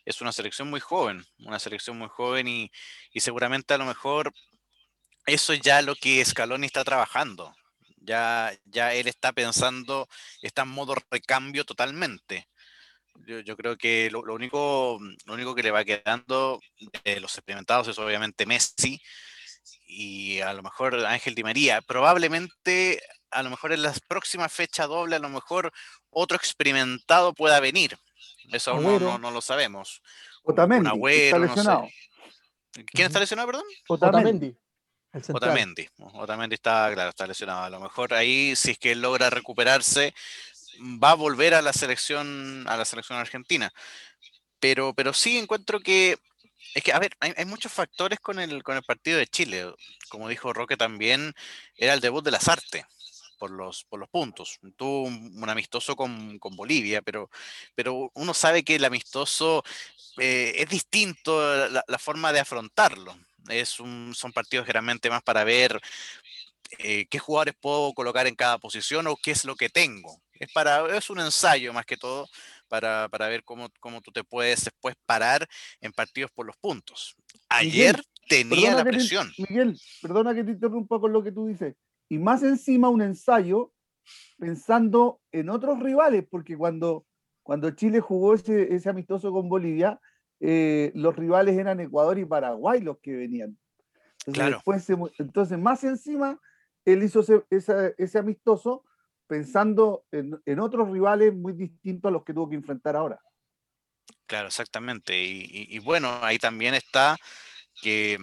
Es una selección muy joven, una selección muy joven y, y seguramente a lo mejor eso es ya lo que Scaloni está trabajando. Ya, ya él está pensando, está en modo recambio totalmente. Yo, yo creo que lo, lo, único, lo único que le va quedando de los experimentados es obviamente Messi y a lo mejor Ángel Di María. Probablemente, a lo mejor en la próxima fecha doble, a lo mejor otro experimentado pueda venir. Eso aún no, no, no, lo sabemos. Otamendi, un está lesionado. No sé. ¿Quién está lesionado, perdón? Otamendi. Otamendi. Otamendi está, claro, está lesionado. A lo mejor ahí, si es que él logra recuperarse, va a volver a la selección, a la selección argentina. Pero, pero sí encuentro que es que, a ver, hay, muchos factores con el, con el partido de Chile. Como dijo Roque también, era el debut de las artes por los, por los puntos. Tuvo un, amistoso con, con, Bolivia, pero, pero uno sabe que el amistoso eh, es distinto la, la, forma de afrontarlo. Es un, son partidos generalmente más para ver eh, qué jugadores puedo colocar en cada posición o qué es lo que tengo. Es, para, es un ensayo más que todo para, para ver cómo, cómo, tú te puedes después parar en partidos por los puntos. Ayer Miguel, tenía la presión. Te, Miguel, perdona que te interrumpa con lo que tú dices. Y más encima un ensayo pensando en otros rivales, porque cuando, cuando Chile jugó ese, ese amistoso con Bolivia, eh, los rivales eran Ecuador y Paraguay los que venían. Entonces, claro. después se, entonces más encima, él hizo ese, ese, ese amistoso pensando en, otros rivales muy distintos a los que tuvo que enfrentar ahora. Claro, exactamente. Y, bueno, ahí también está que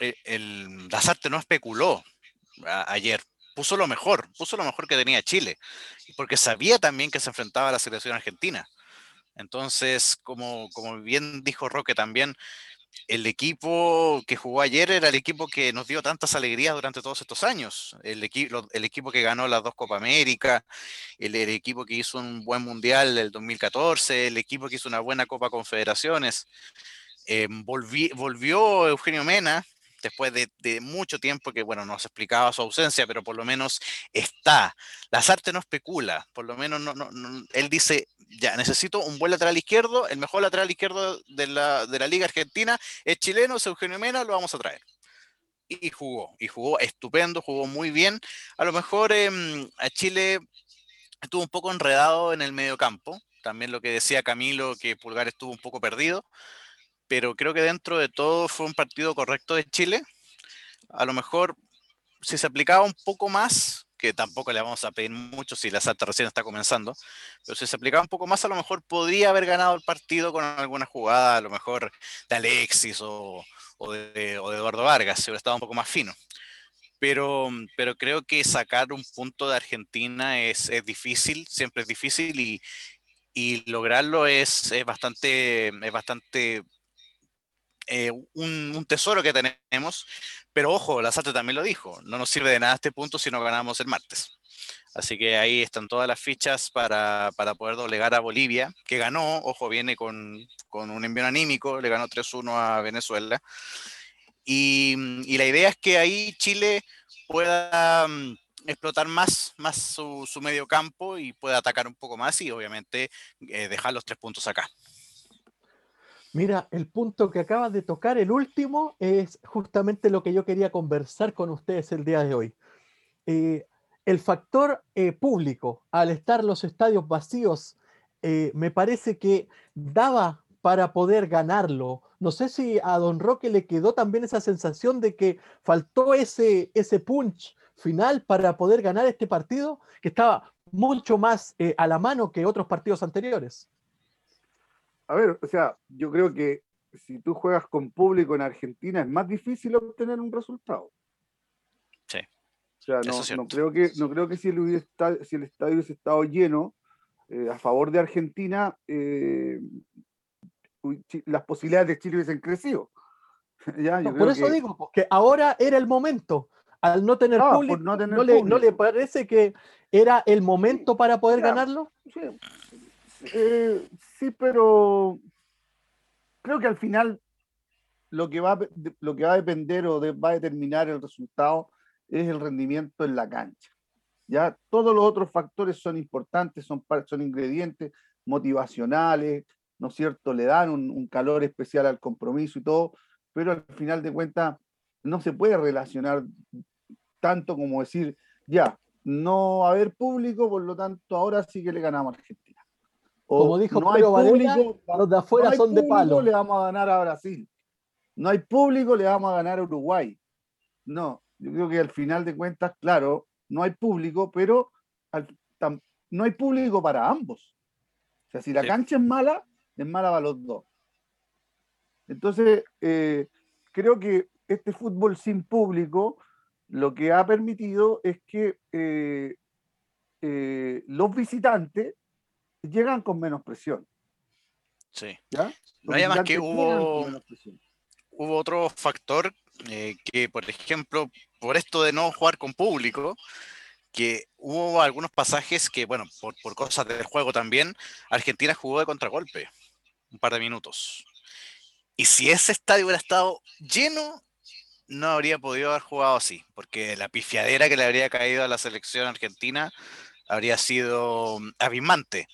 el, el Lazarte no especuló ayer, puso lo mejor, puso lo mejor que tenía Chile, porque sabía también que se enfrentaba a la selección argentina. Entonces, como, como bien dijo Roque también, el equipo que jugó ayer era el equipo que nos dio tantas alegrías durante todos estos años. El, equi el equipo que ganó las dos Copa América, el, equipo que hizo un buen mundial el 2014, el equipo que hizo una buena Copa Confederaciones. Volví, volvió Eugenio Mena después de, de, mucho tiempo que, bueno, nos explicaba su ausencia, pero por lo menos está. Lazarte no especula, por lo menos no, no, no, él dice, ya, necesito un buen lateral izquierdo, el mejor lateral izquierdo de la, de la Liga Argentina es chileno, es Eugenio Mena, lo vamos a traer. Y jugó, y jugó estupendo, jugó muy bien. A lo mejor eh, a Chile estuvo un poco enredado en el medio campo, también lo que decía Camilo, que Pulgar estuvo un poco perdido pero creo que dentro de todo fue un partido correcto de Chile. A lo mejor si se aplicaba un poco más que tampoco le vamos a pedir mucho si la Salta recién está comenzando, pero si se aplicaba un poco más, a lo mejor podría haber ganado el partido con alguna jugada, a lo mejor de Alexis o, de, Eduardo Vargas, si hubiera estado un poco más fino. Pero, pero creo que sacar un punto de Argentina es, es difícil, siempre es difícil y, y lograrlo es, es, bastante, es bastante eh, un, tesoro que tenemos, pero ojo, la Salta también lo dijo, no nos sirve de nada este punto si no ganamos el martes. Así que ahí están todas las fichas para, poder doblegar a Bolivia, que ganó, ojo, viene con, un envío anímico, le ganó 3-1 a Venezuela. Y, la idea es que ahí Chile pueda mm, explotar más, más su, medio campo y pueda atacar un poco más y obviamente eh, dejar los tres puntos acá. Mira, el punto que acabas de tocar, el último, es justamente lo que yo quería conversar con ustedes el día de hoy. Eh, el factor eh, público, al estar los estadios vacíos, eh, me parece que daba para poder ganarlo. No sé si a Don Roque le quedó también esa sensación de que faltó ese, ese punch final para poder ganar este partido, que estaba mucho más a la mano que otros partidos anteriores a ver, o sea, yo creo que si tú juegas con público en Argentina es más difícil obtener un resultado. Sí. O sea, no, creo que, no creo que si el, si el estadio hubiese estado lleno eh, a favor de Argentina, eh, las posibilidades de Chile hubiesen crecido. <laughs> por eso digo, porque ahora era el momento. Al no tener ah, público, no, Le, parece que era el momento para poder ganarlo? Sí. Eh, sí, pero creo que al final lo que va a, lo que va a depender o va a determinar el resultado es el rendimiento en la cancha. Ya todos los otros factores son importantes, son, son ingredientes motivacionales, ¿no es cierto? Le dan un, calor especial al compromiso y todo, pero al final de cuentas no se puede relacionar tanto como decir, ya, no va a haber público, por lo tanto ahora sí que le ganamos a Argentina. Como dijo no hay público, los de afuera son de palo. Le vamos a ganar a Brasil. No hay público, le vamos a ganar a Uruguay. No, yo creo que al final de cuentas, claro, no hay público, pero no hay público para ambos. O sea, si la cancha es mala, es mala para los dos. Entonces, eh, creo que este fútbol sin público lo que ha permitido es que eh, eh, los visitantes llegan con menos presión. Sí. ¿Ya? No hay más que hubo, hubo otro factor eh, que, por ejemplo, por esto de no jugar con público, que hubo algunos pasajes que, bueno, por, por cosas del juego también, Argentina jugó de contragolpe un par de minutos. Y si ese estadio hubiera estado lleno, no habría podido haber jugado así, porque la pifiadera que le habría caído a la selección argentina habría sido abismante.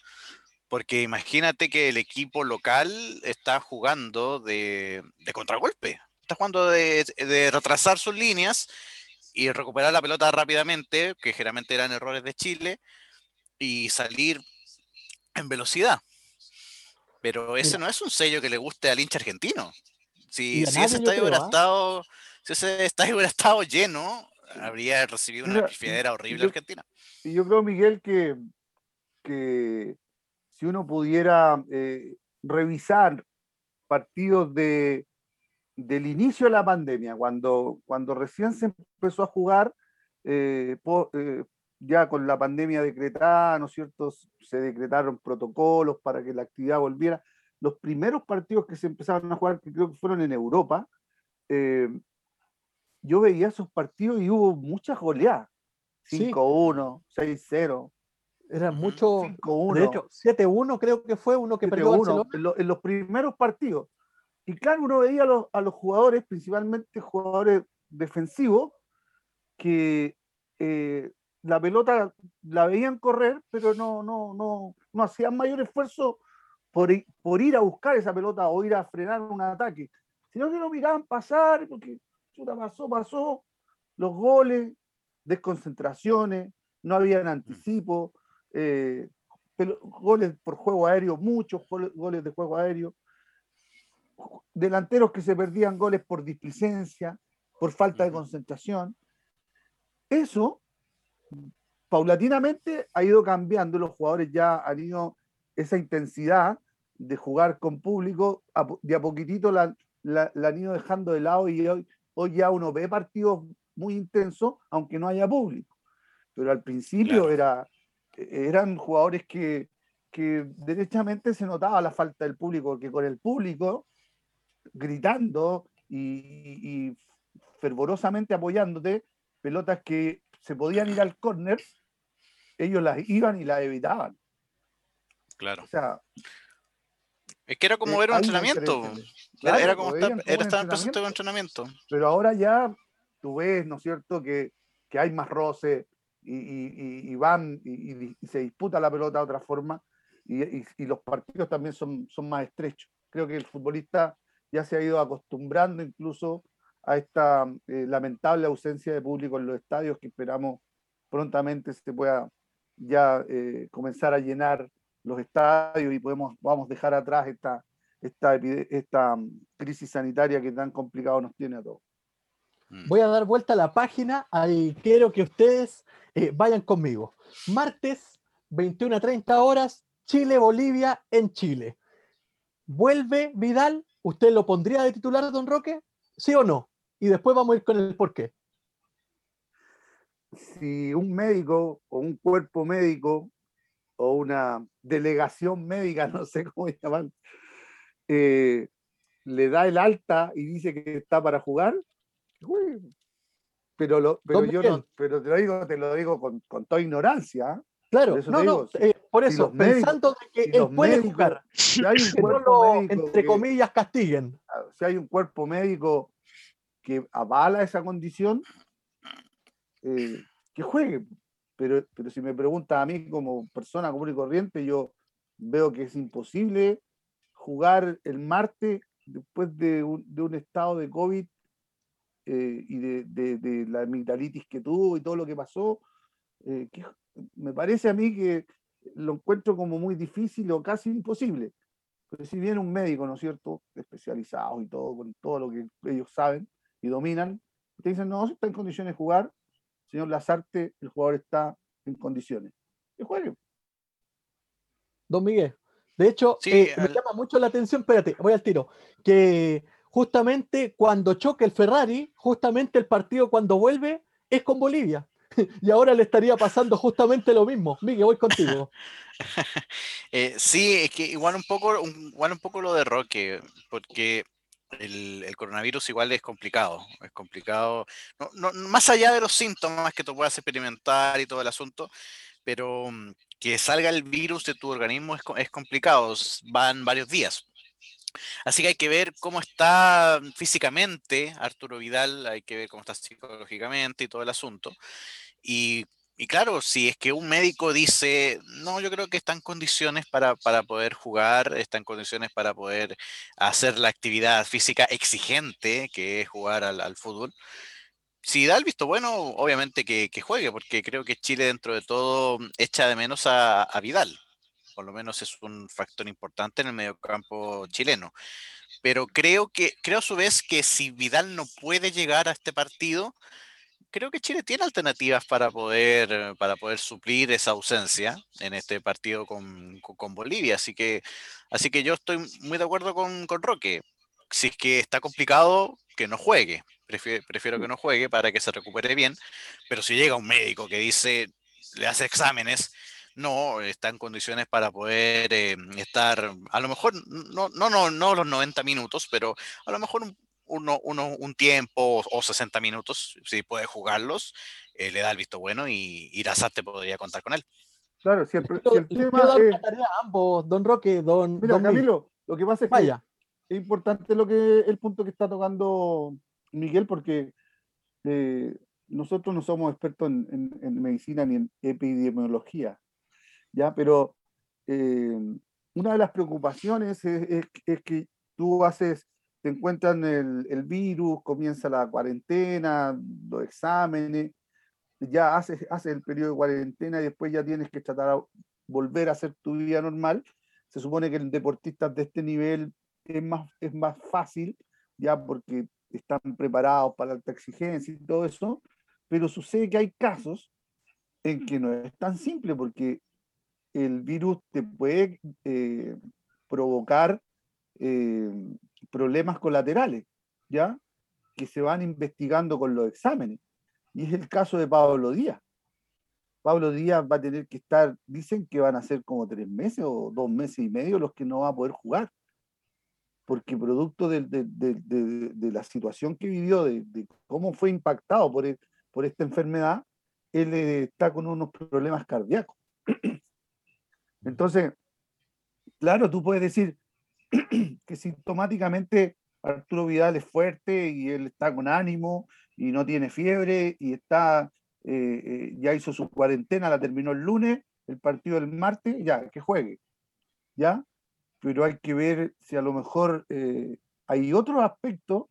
Porque imagínate que el equipo local está jugando de, contragolpe, está jugando de, retrasar sus líneas y recuperar la pelota rápidamente, que generalmente eran errores de Chile, y salir en velocidad. Pero ese no es un sello que le guste al hincha argentino. Si, ese estadio hubiera ¿ah? estado, si ese estadio hubiera estado lleno, habría recibido una pifiadera horrible Argentina. Y yo creo, Miguel, que, que si uno pudiera eh, revisar partidos de, del inicio de la pandemia, cuando, cuando recién se empezó a jugar, eh, eh, ya con la pandemia decretada, ¿no es cierto? Se decretaron protocolos para que la actividad volviera. Los primeros partidos que se empezaron a jugar, que creo que fueron en Europa, yo veía esos partidos y hubo muchas goleadas. 5-1, 6-0. Era mucho. De hecho, 7-1 creo que fue uno que perdió en, en, los primeros partidos. Y claro, uno veía a los, a los jugadores, principalmente jugadores defensivos, que eh, la pelota la veían correr, pero no, no, no, no hacían mayor esfuerzo por, por ir a buscar esa pelota o ir a frenar un ataque, sino que lo miraban pasar, porque chuta, pasó, pasó, los goles, desconcentraciones, no habían anticipo, eh, goles por juego aéreo, muchos goles de juego aéreo, delanteros que se perdían goles por displicencia, por falta de concentración. Eso paulatinamente ha ido cambiando, los jugadores ya han ido esa intensidad de jugar con público, de a poquitito la, han ido dejando de lado y hoy, hoy ya uno ve partidos muy intensos, aunque no haya público. Pero al principio era, eran jugadores que, que derechamente se notaba la falta del público, que con el público gritando y, fervorosamente apoyándote, pelotas que se podían ir al córner, ellos las iban y las evitaban. Claro. O sea, es que era como ver un entrenamiento. era, como estar, era estar en proceso de entrenamiento. Pero ahora ya tú ves, ¿no es cierto?, que, que hay más roce y, van y, se disputa la pelota de otra forma y, los partidos también son, son más estrechos. Creo que el futbolista ya se ha ido acostumbrando incluso a esta eh, lamentable ausencia de público en los estadios que esperamos prontamente se pueda ya eh, comenzar a llenar los estadios y podemos vamos dejar atrás esta, esta, esta mm, crisis sanitaria que tan complicado nos tiene a todos. Mm. Voy a dar vuelta a la página y quiero que ustedes eh, vayan conmigo. Martes, 21 a 30 horas, Chile-Bolivia en Chile. ¿Vuelve Vidal? ¿Usted lo pondría de titular, don Roque? ¿Sí o no? Y después vamos a ir con el por qué. Si un médico o un cuerpo médico o una delegación médica, <laughs> no sé cómo llamar, eh, le da el alta y dice que está para jugar, pero, lo, pero yo no, pero te lo digo, te lo digo con, con toda ignorancia. ¿ah? Claro, no, no, eh, por eso, pensando que él puede jugar, si hay un <laughs> cuerpo médico entre comillas, castiguen. Si hay un cuerpo médico que avala esa condición, eh, que juegue. Pero, pero si me pregunta a mí como persona común y corriente, yo veo que es imposible jugar el martes después de un, de un estado de COVID eh, y de, de, de, la amigdalitis que tuvo y todo lo que pasó. que, me parece a mí que lo encuentro como muy difícil o casi imposible. Pero si viene un médico, ¿no es cierto?, especializado y todo, con todo lo que ellos saben y dominan, te dicen, no, si está en condiciones de jugar, señor Lazarte, el jugador está en condiciones. Que juegue. Don Miguel, de hecho, eh, me llama mucho la atención, espérate, voy al tiro, que justamente cuando choque el Ferrari, justamente el partido cuando vuelve es con Bolivia. <laughs> y ahora le estaría pasando justamente lo mismo. Miguel, voy contigo. <laughs> Eh, sí, es que igual un poco, igual un poco lo de Roque, porque el, coronavirus igual es complicado, es complicado, más allá de los síntomas que tú puedas experimentar y todo el asunto, pero mm, que salga el virus de tu organismo es complicado, van varios días. Así que hay que ver cómo está físicamente Arturo Vidal, hay que ver cómo está psicológicamente y todo el asunto. Y, claro, si es que un médico dice, no, yo creo que está en condiciones para, poder jugar, está en condiciones para poder hacer la actividad física exigente que es jugar al, fútbol. Si da el visto bueno, obviamente que, juegue, porque creo que Chile dentro de todo echa de menos a Vidal por lo menos es un factor importante en el mediocampo chileno. Pero creo que, creo a su vez que si Vidal no puede llegar a este partido, creo que Chile tiene alternativas para poder, para poder suplir esa ausencia en este partido con, con, Bolivia. Así que, así que yo estoy muy de acuerdo con, con Roque. Si es que está complicado, que no juegue. Prefiero, prefiero que no juegue para que se recupere bien. Pero si llega un médico que dice, le hace exámenes no está en condiciones para poder eh, estar, a lo mejor, no, no, no, no los 90 minutos, pero a lo mejor un, uno, un tiempo o 60 minutos, si puede jugarlos, eh, le da el visto bueno y Irazate podría contar con él. Claro, siempre. Si el tema a ambos, don Roque, don. Mira, Camilo, lo que pasa es que es importante lo que el punto que está tocando Miguel, porque eh, nosotros no somos expertos en, medicina ni en epidemiología. ¿Ya? Pero eh, una de las preocupaciones es, que tú haces, te encuentran el, virus, comienza la cuarentena, los exámenes, ya haces, haces el periodo de cuarentena y después ya tienes que tratar de volver a hacer tu vida normal. Se supone que el deportista de este nivel es más, es más fácil, ya porque están preparados para la alta exigencia y todo eso, pero sucede que hay casos en que no es tan simple porque el virus te puede eh, provocar eh, problemas colaterales, ¿ya? Que se van investigando con los exámenes. Y es el caso de Pablo Díaz. Pablo Díaz va a tener que estar, dicen que van a ser como tres meses o dos meses y medio los que no va a poder jugar. Porque producto de, la situación que vivió, de, cómo fue impactado por, esta enfermedad, él eh, está con unos problemas cardíacos. Entonces, claro, tú puedes decir <clears throat> que sintomáticamente Arturo Vidal es fuerte y él está con ánimo y no tiene fiebre y está, eh, eh, ya hizo su cuarentena, la terminó el lunes, el partido del martes, ya, que juegue, ¿ya? Pero hay que ver si a lo mejor hay otro aspecto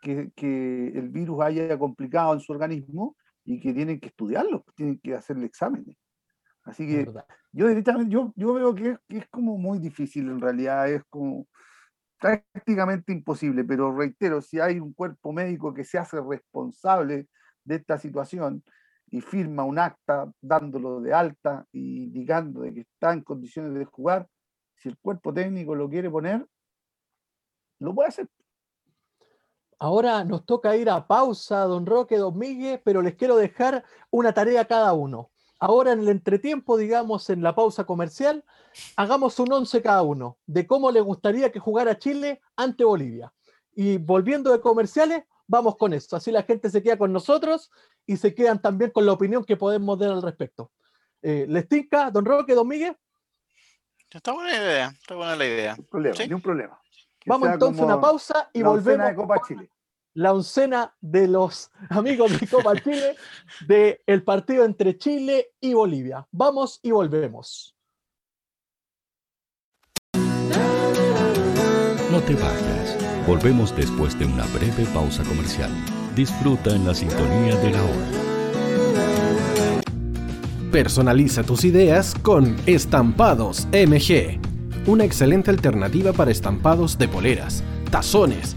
que, que, el virus haya complicado en su organismo y que tienen que estudiarlo, tienen que hacerle exámenes. Así que yo directamente, yo, yo veo que es, como muy difícil en realidad, es como prácticamente imposible, pero reitero, si hay un cuerpo médico que se hace responsable de esta situación y firma un acta dándolo de alta y indicando de que está en condiciones de jugar, si el cuerpo técnico lo quiere poner, lo puede hacer. Ahora nos toca ir a pausa, don Roque, don Miguel, pero les quiero dejar una tarea a cada uno. Ahora en el entretiempo, digamos, en la pausa comercial, hagamos un once cada uno de cómo le gustaría que jugara Chile ante Bolivia. Y volviendo de comerciales, vamos con esto. Así la gente se queda con nosotros y se quedan también con la opinión que podemos dar al respecto. Eh, ¿Les tinca, don Roque, don Miguel? Está buena idea, está buena la idea. Un problema, un problema. Vamos entonces a una pausa y volvemos. De Copa Chile. La oncena de los amigos de Copa <laughs> Chile del el partido entre Chile y Bolivia. Vamos y volvemos. No te vayas. Volvemos después de una breve pausa comercial. Disfruta en la sintonía de la hora. Personaliza tus ideas con Estampados MG una excelente alternativa para estampados de poleras, tazones,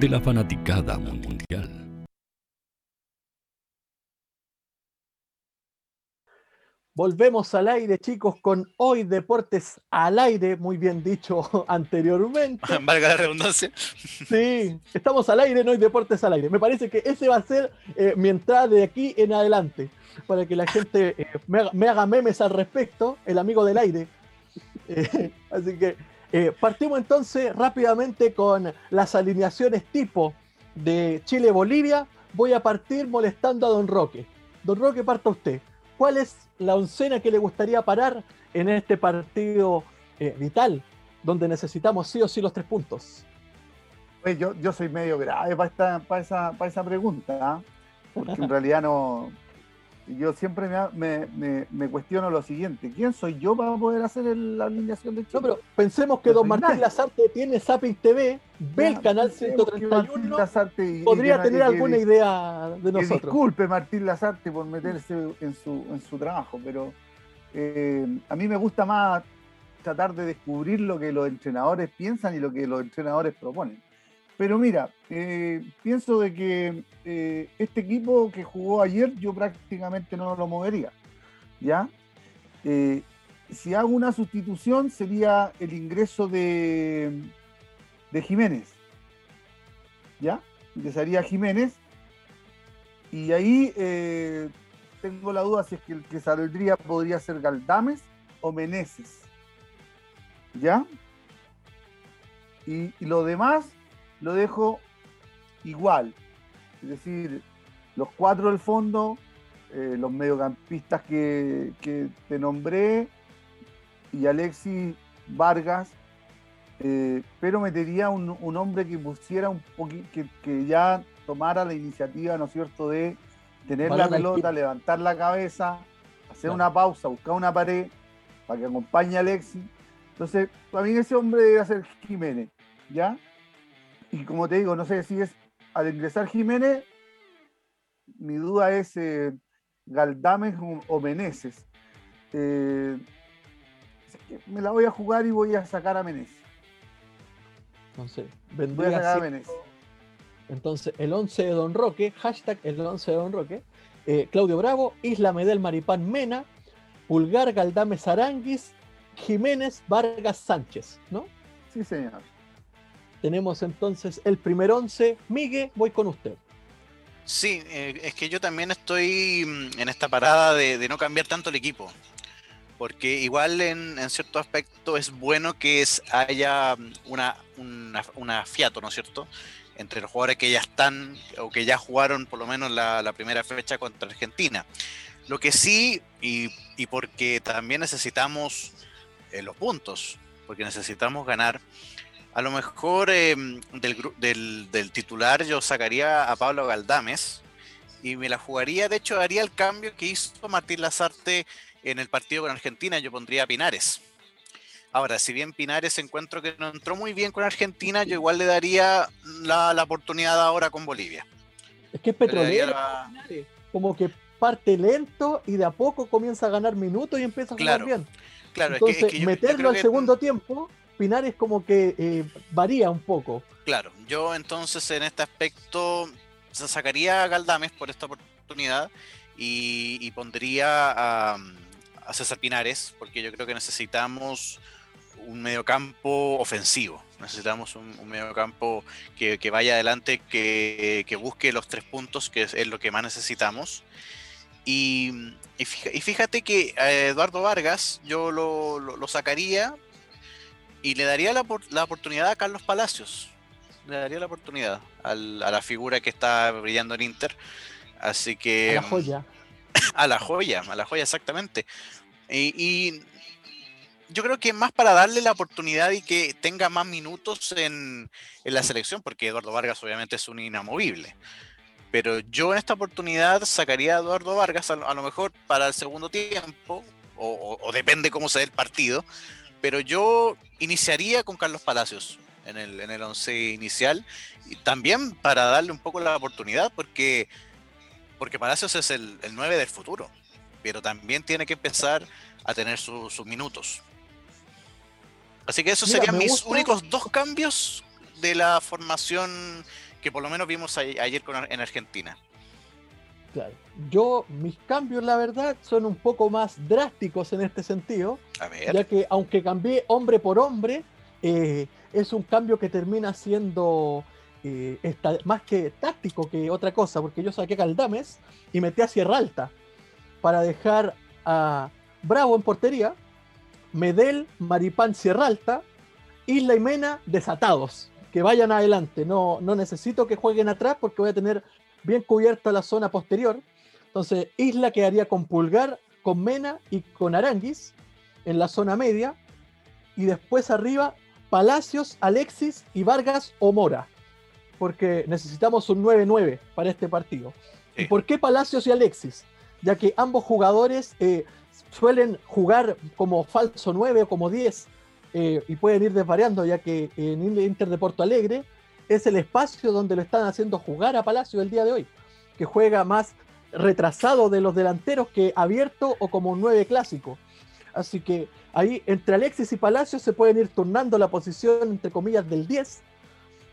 de la fanaticada mundial. Volvemos al aire, chicos, con Hoy Deportes al aire, muy bien dicho <laughs> anteriormente. <laughs> Valga la redundancia. Sí, estamos al aire en Hoy Deportes al aire. Me parece que ese va a ser eh, mi entrada de aquí en adelante, para que la gente eh, me, haga, me, haga, memes al respecto, el amigo del aire. <laughs> Eh, así que eh, partimos entonces rápidamente con las alineaciones tipo de Chile-Bolivia. Voy a partir molestando a Don Roque. Don Roque, parta usted. ¿Cuál es la oncena que le gustaría parar en este partido eh, vital, donde necesitamos sí o sí los tres puntos? Yo, yo soy medio grave para, esta, para, esa, para esa pregunta, ¿eh? porque en realidad no, yo siempre me, me, me, me, cuestiono lo siguiente: ¿quién soy yo para poder hacer el, la alineación de Chile? No, pero pensemos que no don Martín nadie. Lazarte tiene Zapping TV, ve el canal 131. Y, podría y tener alguna que, idea de nosotros. disculpe Martín Lazarte por meterse en su, en su trabajo, pero eh, a mí me gusta más tratar de descubrir lo que los entrenadores piensan y lo que los entrenadores proponen. Pero mira, eh, pienso de que eh, este equipo que jugó ayer yo prácticamente no lo movería, ¿ya? Eh, si hago una sustitución sería el ingreso de, de Jiménez. ¿Ya? Ingresaría Jiménez. Y ahí tengo la duda si es que el que saldría podría ser Galdames o Meneses. ¿Ya? Y lo demás lo dejo igual. Es decir, los cuatro del fondo, eh, los mediocampistas que, que, te nombré y Alexis Vargas, eh, pero metería un, un, hombre que pusiera un poquito, que, que, ya tomara la iniciativa, ¿no es cierto?, de tener la pelota, levantar la cabeza, hacer una pausa, buscar una pared para que acompañe a Alexis. Entonces, para mí ese hombre debe ser Jiménez, ¿ya? Y como te digo, no sé si es al ingresar Jiménez, mi duda es eh, Galdames o Meneses. Eh, me la voy a jugar y voy a sacar a Meneses. Entonces, voy a sacar a Meneses. Entonces, el 11 de Don Roque, hashtag el 11 de Don Roque, eh, Claudio Bravo, Isla Medel Maripán Mena, Pulgar Galdames Aranguis, Jiménez Vargas Sánchez, ¿no? Sí, señor. Tenemos entonces el primer 11. Miguel, voy con usted. Sí, eh, es que yo también estoy mm, en esta parada de, no cambiar tanto el equipo. Porque igual en, cierto aspecto es bueno que es, haya una, una, una, fiato, ¿no es cierto? Entre los jugadores que ya están o que ya jugaron por lo menos la, la primera fecha contra Argentina. Lo que sí, y, y porque también necesitamos eh, los puntos, porque necesitamos ganar, a lo mejor eh, del, del, del, titular yo sacaría a Pablo Galdames y me la jugaría, de hecho haría el cambio que hizo Martín Lazarte en el partido con Argentina, yo pondría a Pinares. Ahora, si bien Pinares encuentro que no entró muy bien con Argentina, yo igual le daría la, la oportunidad ahora con Bolivia. Es que es petrolero, la... como que parte lento y de a poco comienza a ganar minutos y empieza a jugar claro, bien. Claro, Entonces, es que, es que yo, meterlo yo al que... segundo tiempo Pinares como que eh, varía un poco. Claro, yo entonces en este aspecto sacaría a Galdames por esta oportunidad y, pondría a, a, César Pinares, porque yo creo que necesitamos un mediocampo ofensivo. Necesitamos un, un mediocampo que, vaya adelante, que, que, busque los tres puntos, que es, lo que más necesitamos. Y, y, fíjate que a Eduardo Vargas yo lo sacaría y le daría la, la, oportunidad a Carlos Palacios. Le daría la oportunidad al, a la figura que está brillando en Inter. Así que. A la joya. <coughs> A la joya, a la joya, exactamente. Y, y, yo creo que más para darle la oportunidad y que tenga más minutos en, en la selección, porque Eduardo Vargas obviamente es un inamovible. Pero yo en esta oportunidad sacaría a Eduardo Vargas a, a lo mejor para el segundo tiempo, o, o, o depende cómo se dé el partido, pero yo iniciaría con Carlos Palacios en el, en el once inicial, y también para darle un poco la oportunidad, porque, porque Palacios es el, el 9 del futuro, pero también tiene que empezar a tener su, sus minutos. Así que esos Mira, serían mis gusta. únicos dos cambios de la formación que por lo menos vimos ayer con, en Argentina. Claro. Yo, mis cambios, la verdad, son un poco más drásticos en este sentido. Ya que aunque cambié hombre por hombre, eh, es un cambio que termina siendo eh, esta, más que táctico que otra cosa, porque yo saqué Caldames y metí a Sierra Alta para dejar a Bravo en portería, Medel, Maripán, Sierra Alta, Isla y Mena desatados, que vayan adelante. No, no necesito que jueguen atrás porque voy a tener bien cubierta la zona posterior. Entonces, Isla quedaría con Pulgar, con Mena y con Aranguis en la zona media. Y después arriba, Palacios, Alexis y Vargas o Mora. Porque necesitamos un 9-9 para este partido. Sí. ¿Y por qué Palacios y Alexis? Ya que ambos jugadores eh, suelen jugar como falso 9 o como 10 eh, y pueden ir desvariando, ya que en Inter de Porto Alegre es el espacio donde lo están haciendo jugar a Palacio el día de hoy, que juega más retrasado de los delanteros que abierto o como un 9 clásico. Así que ahí entre Alexis y Palacio se pueden ir turnando la posición, entre comillas, del 10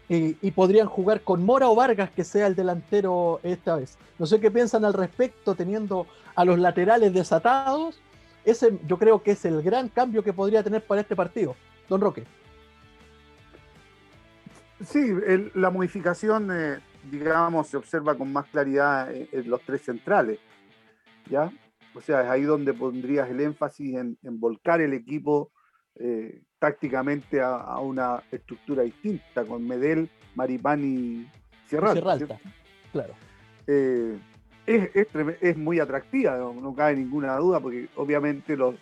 y, y, podrían jugar con Mora o Vargas, que sea el delantero esta vez. No sé qué piensan al respecto, teniendo a los laterales desatados, ese yo creo que es el gran cambio que podría tener para este partido. Don Roque. Sí, la modificación, eh, digamos, se observa con más claridad en, los tres centrales, ¿ya? O sea, es ahí donde pondrías el énfasis en, volcar el equipo eh, tácticamente a, una estructura distinta, con Medel, Maripán y Sierra. Alta, claro. Eh, es, es, muy atractiva, no, cabe ninguna duda, porque obviamente los,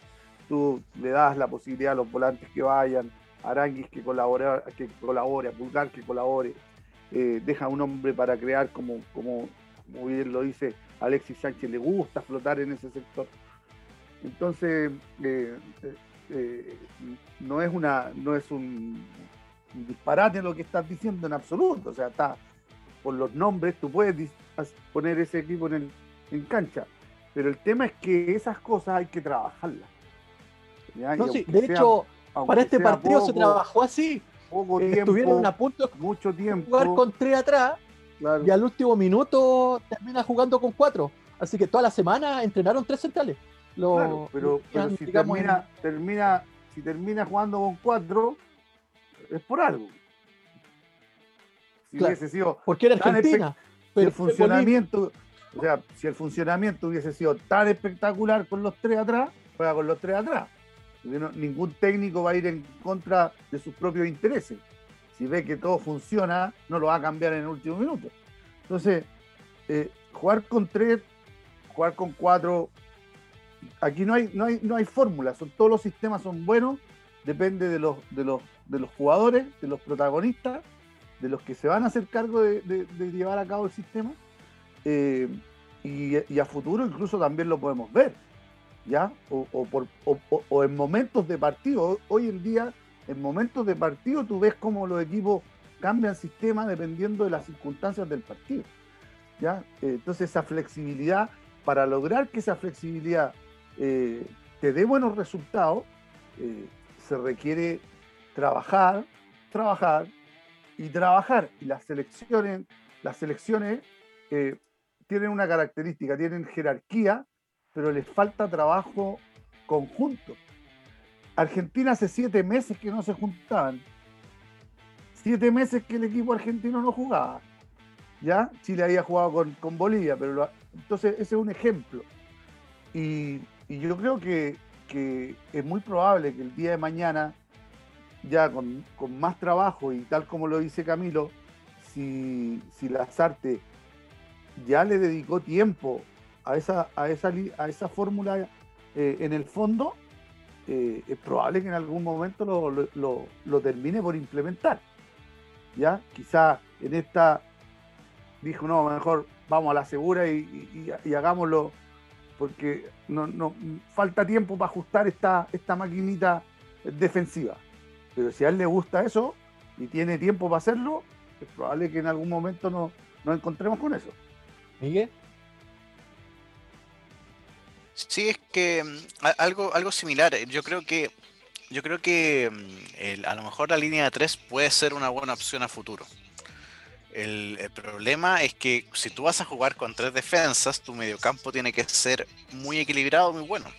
tú le das la posibilidad a los volantes que vayan, Aranguis que colabore, que colabore, a Pulgar que colabore, eh, deja un hombre para crear como, como, como bien lo dice Alexis Sánchez, le gusta flotar en ese sector. Entonces, eh, eh, no es una, no es un, disparate lo que estás diciendo en absoluto. O sea, está por los nombres, tú puedes poner ese equipo en, en cancha. Pero el tema es que esas cosas hay que trabajarlas. No, sí, de hecho, para este partido se trabajó así. Poco eh, estuvieron a punto de mucho tiempo. jugar con tres atrás y al último minuto termina jugando con cuatro. Así que toda la semana entrenaron tres centrales. pero, si termina, termina, si termina jugando con cuatro, es por algo. Si hubiese sido porque era Argentina. el funcionamiento, o sea, si el funcionamiento hubiese sido tan espectacular con los tres atrás, juega con los tres atrás ningún técnico va a ir en contra de sus propios intereses. Si ve que todo funciona, no lo va a cambiar en el último minuto. Entonces, eh, jugar con tres, jugar con cuatro, aquí no hay, no hay, no hay fórmula, todos los sistemas son buenos, depende de los, de los, de los jugadores, de los protagonistas, de los que se van a hacer cargo de, llevar a cabo el sistema. Eh, y, a futuro incluso también lo podemos ver. ¿Ya? O, o, en momentos de partido. Hoy en día, en momentos de partido, tú ves cómo los equipos cambian sistema dependiendo de las circunstancias del partido. ¿ya? Eh, entonces, esa flexibilidad, para lograr que esa flexibilidad eh, te dé buenos resultados, eh, se requiere trabajar, trabajar y trabajar. Y las selecciones, las selecciones tienen una característica, tienen jerarquía pero les falta trabajo conjunto. Argentina hace siete meses que no se juntaban. Siete meses que el equipo argentino no jugaba. ¿Ya? Chile había jugado con, Bolivia, pero entonces ese es un ejemplo. Y, yo creo que, es muy probable que el día de mañana, ya con, más trabajo y tal como lo dice Camilo, si, si Lazarte ya le dedicó tiempo a esa, a esa, a esa fórmula eh, en el fondo, eh, es probable que en algún momento lo, termine por implementar. ¿Ya? Quizá en esta dijo, no, mejor vamos a la segura y, hagámoslo, porque no, no, falta tiempo para ajustar esta, esta maquinita defensiva. Pero si a él le gusta eso y tiene tiempo para hacerlo, es probable que en algún momento nos, nos encontremos con eso. Miguel. Sí, es que mm, algo, algo similar. Eh, yo creo que yo creo que mm, a lo mejor la línea de 3 puede ser una buena opción a futuro. El, problema es que si tú vas a jugar con tres defensas, tu mediocampo tiene que ser muy equilibrado, muy bueno.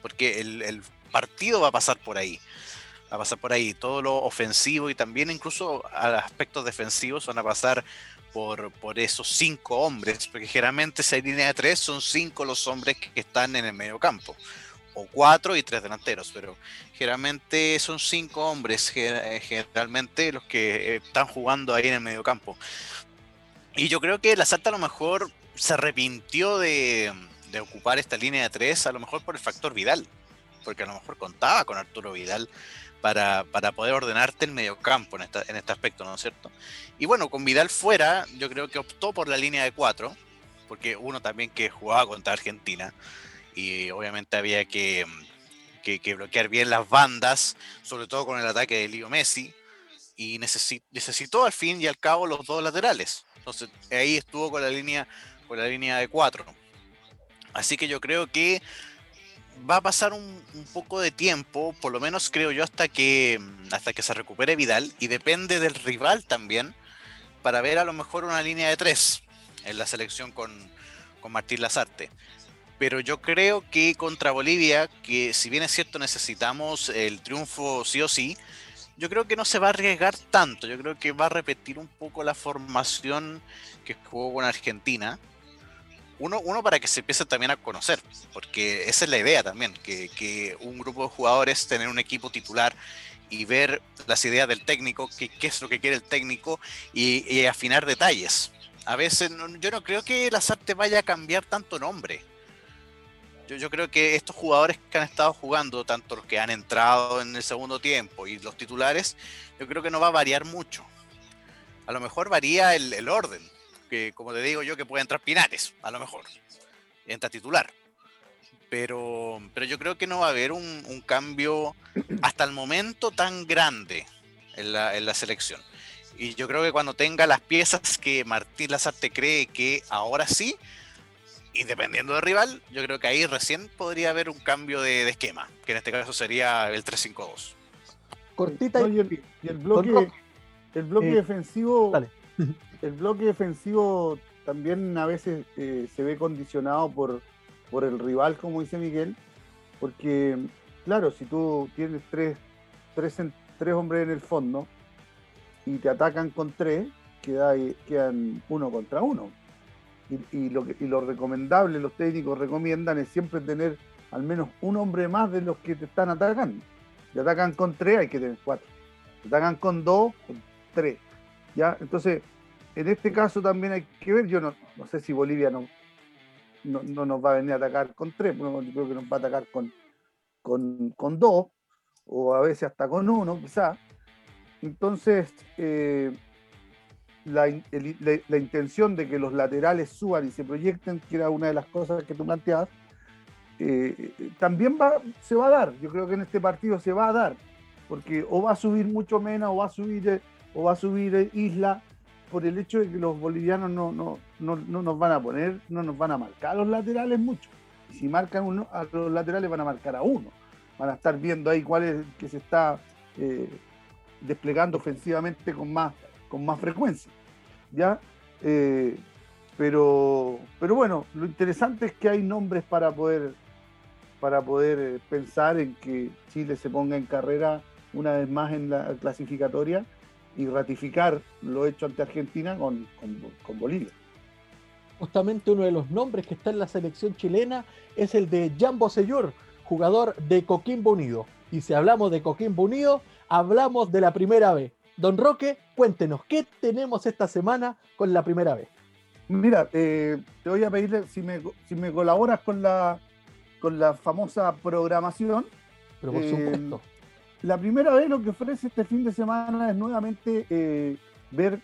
Porque el, el partido va a pasar por ahí. Va a pasar por ahí. Todo lo ofensivo y también incluso a aspectos defensivos van a pasar por, por esos cinco hombres, porque generalmente si hay línea de tres son cinco los hombres que están en el medio campo, o cuatro y tres delanteros, pero generalmente son cinco hombres eh, generalmente los que eh, están jugando ahí en el medio campo. Y yo creo que la Salta a lo mejor se arrepintió de, de ocupar esta línea de tres, a lo mejor por el factor Vidal, porque a lo mejor contaba con Arturo Vidal para, poder ordenarte el mediocampo en, en este aspecto, ¿no es cierto? Y bueno, con Vidal fuera, yo creo que optó por la línea de cuatro, porque uno también que jugaba contra Argentina, y obviamente había que, que, bloquear bien las bandas, sobre todo con el ataque de Leo Messi, y necesitó al fin y al cabo los dos laterales. Entonces ahí estuvo con la línea, con la línea de cuatro. Así que yo creo que va a pasar un, poco de tiempo, por lo menos creo yo, hasta que, hasta que se recupere Vidal, y depende del rival también, para ver a lo mejor una línea de tres en la selección con, con Martín Lazarte. pero yo creo que contra Bolivia, que si bien es cierto necesitamos el triunfo sí o sí, yo creo que no se va a arriesgar tanto. Yo creo que va a repetir un poco la formación que jugó con Argentina. Uno, uno para que se empiece también a conocer, porque esa es la idea también, que, un grupo de jugadores, tener un equipo titular y ver las ideas del técnico, qué, es lo que quiere el técnico y, afinar detalles. A veces yo no creo que la SARTE vaya a cambiar tanto nombre yo, creo que estos jugadores que han estado jugando, tanto los que han entrado en el segundo tiempo y los titulares, yo creo que no va a variar mucho. A lo mejor varía el, orden, que como te digo yo, que puede entrar Pinares, a lo mejor, entra titular. Pero, pero yo creo que no va a haber un, cambio hasta el momento tan grande en la, en la selección. Y yo creo que cuando tenga las piezas que Martín Lazarte cree que ahora sí, y dependiendo del rival, yo creo que ahí recién podría haber un cambio de, esquema, que en este caso sería el 3-5-2. Cortita y, el, bloque, el bloque eh, defensivo. El bloque defensivo también a veces eh, se ve condicionado por, por el rival, como dice Miguel, porque, claro, si tú tienes tres, tres, hombres en el fondo y te atacan con tres, queda, quedan uno contra uno y, lo lo recomendable, los técnicos recomiendan es siempre tener al menos un hombre más de los que te están atacando. Te atacan con tres, hay que tener cuatro. Te atacan con dos, con tres. ¿ya? Entonces, en este caso también hay que ver, yo no, no sé si Bolivia no, no, nos va a venir a atacar con tres, yo creo que nos va a atacar con, con, con dos, o a veces hasta con uno, quizás. Entonces, eh, la, intención de que los laterales suban y se proyecten, que era una de las cosas que tú planteabas, eh, también va, se va a dar. Yo creo que en este partido se va a dar, porque o va a subir mucho menos, o va a subir, eh, o va a subir eh, Isla, por el hecho de que los bolivianos no, no, no, no, nos van a poner, no nos van a marcar a los laterales mucho. Si marcan uno, a los laterales van a marcar a uno. Van a estar viendo ahí cuál es que se está desplegando ofensivamente con más con más frecuencia. ¿ya? Eh, pero, pero bueno, lo interesante es que hay nombres para poder, para poder eh, pensar en que Chile se ponga en carrera una vez más en la clasificatoria y ratificar lo hecho ante Argentina con, con, Bolivia. Justamente uno de los nombres que está en la selección chilena es el de Jambo Seyur, jugador de Coquimbo Unido. Y si hablamos de Coquimbo Unido, hablamos de la primera vez. Don Roque, cuéntenos, ¿qué tenemos esta semana con la primera vez? Mira, eh, te voy a pedirle si me, si me colaboras con la, con la famosa programación. Pero por supuesto. Eh, la primera vez lo que ofrece este fin de semana es nuevamente eh, ver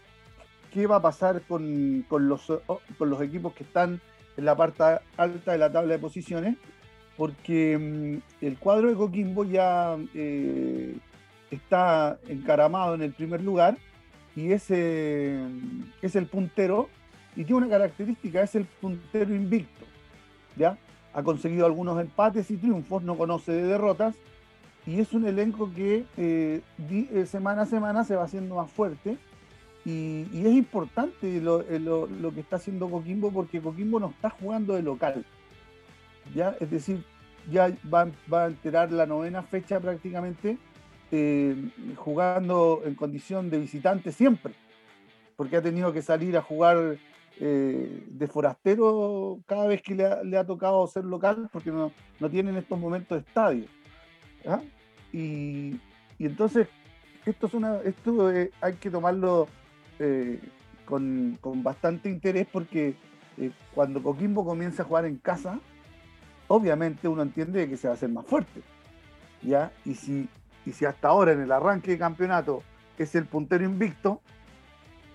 qué va a pasar con, los, con los equipos que están en la parte alta de la tabla de posiciones, porque mm, el cuadro de Coquimbo ya está encaramado en el primer lugar y ese es el puntero y tiene una característica, es el puntero invicto. ¿ya? Ha conseguido algunos empates y triunfos, no conoce de derrotas y es un elenco que eh, eh, semana a semana se va haciendo más fuerte y, es importante lo, eh, lo, lo, que está haciendo Coquimbo porque Coquimbo no está jugando de local. ¿ya? Es decir, ya va, va a enterar la novena fecha prácticamente jugando en condición de visitante siempre, porque ha tenido que salir a jugar de forastero cada vez que le ha, tocado ser local, porque no, no tiene en estos momentos estadio. Y, entonces, esto, es una, esto eh, hay que tomarlo con, con, bastante interés, porque cuando Coquimbo comienza a jugar en casa, obviamente uno entiende que se va a hacer más fuerte. ¿ya? Y si y si hasta ahora en el arranque de campeonato es el puntero invicto,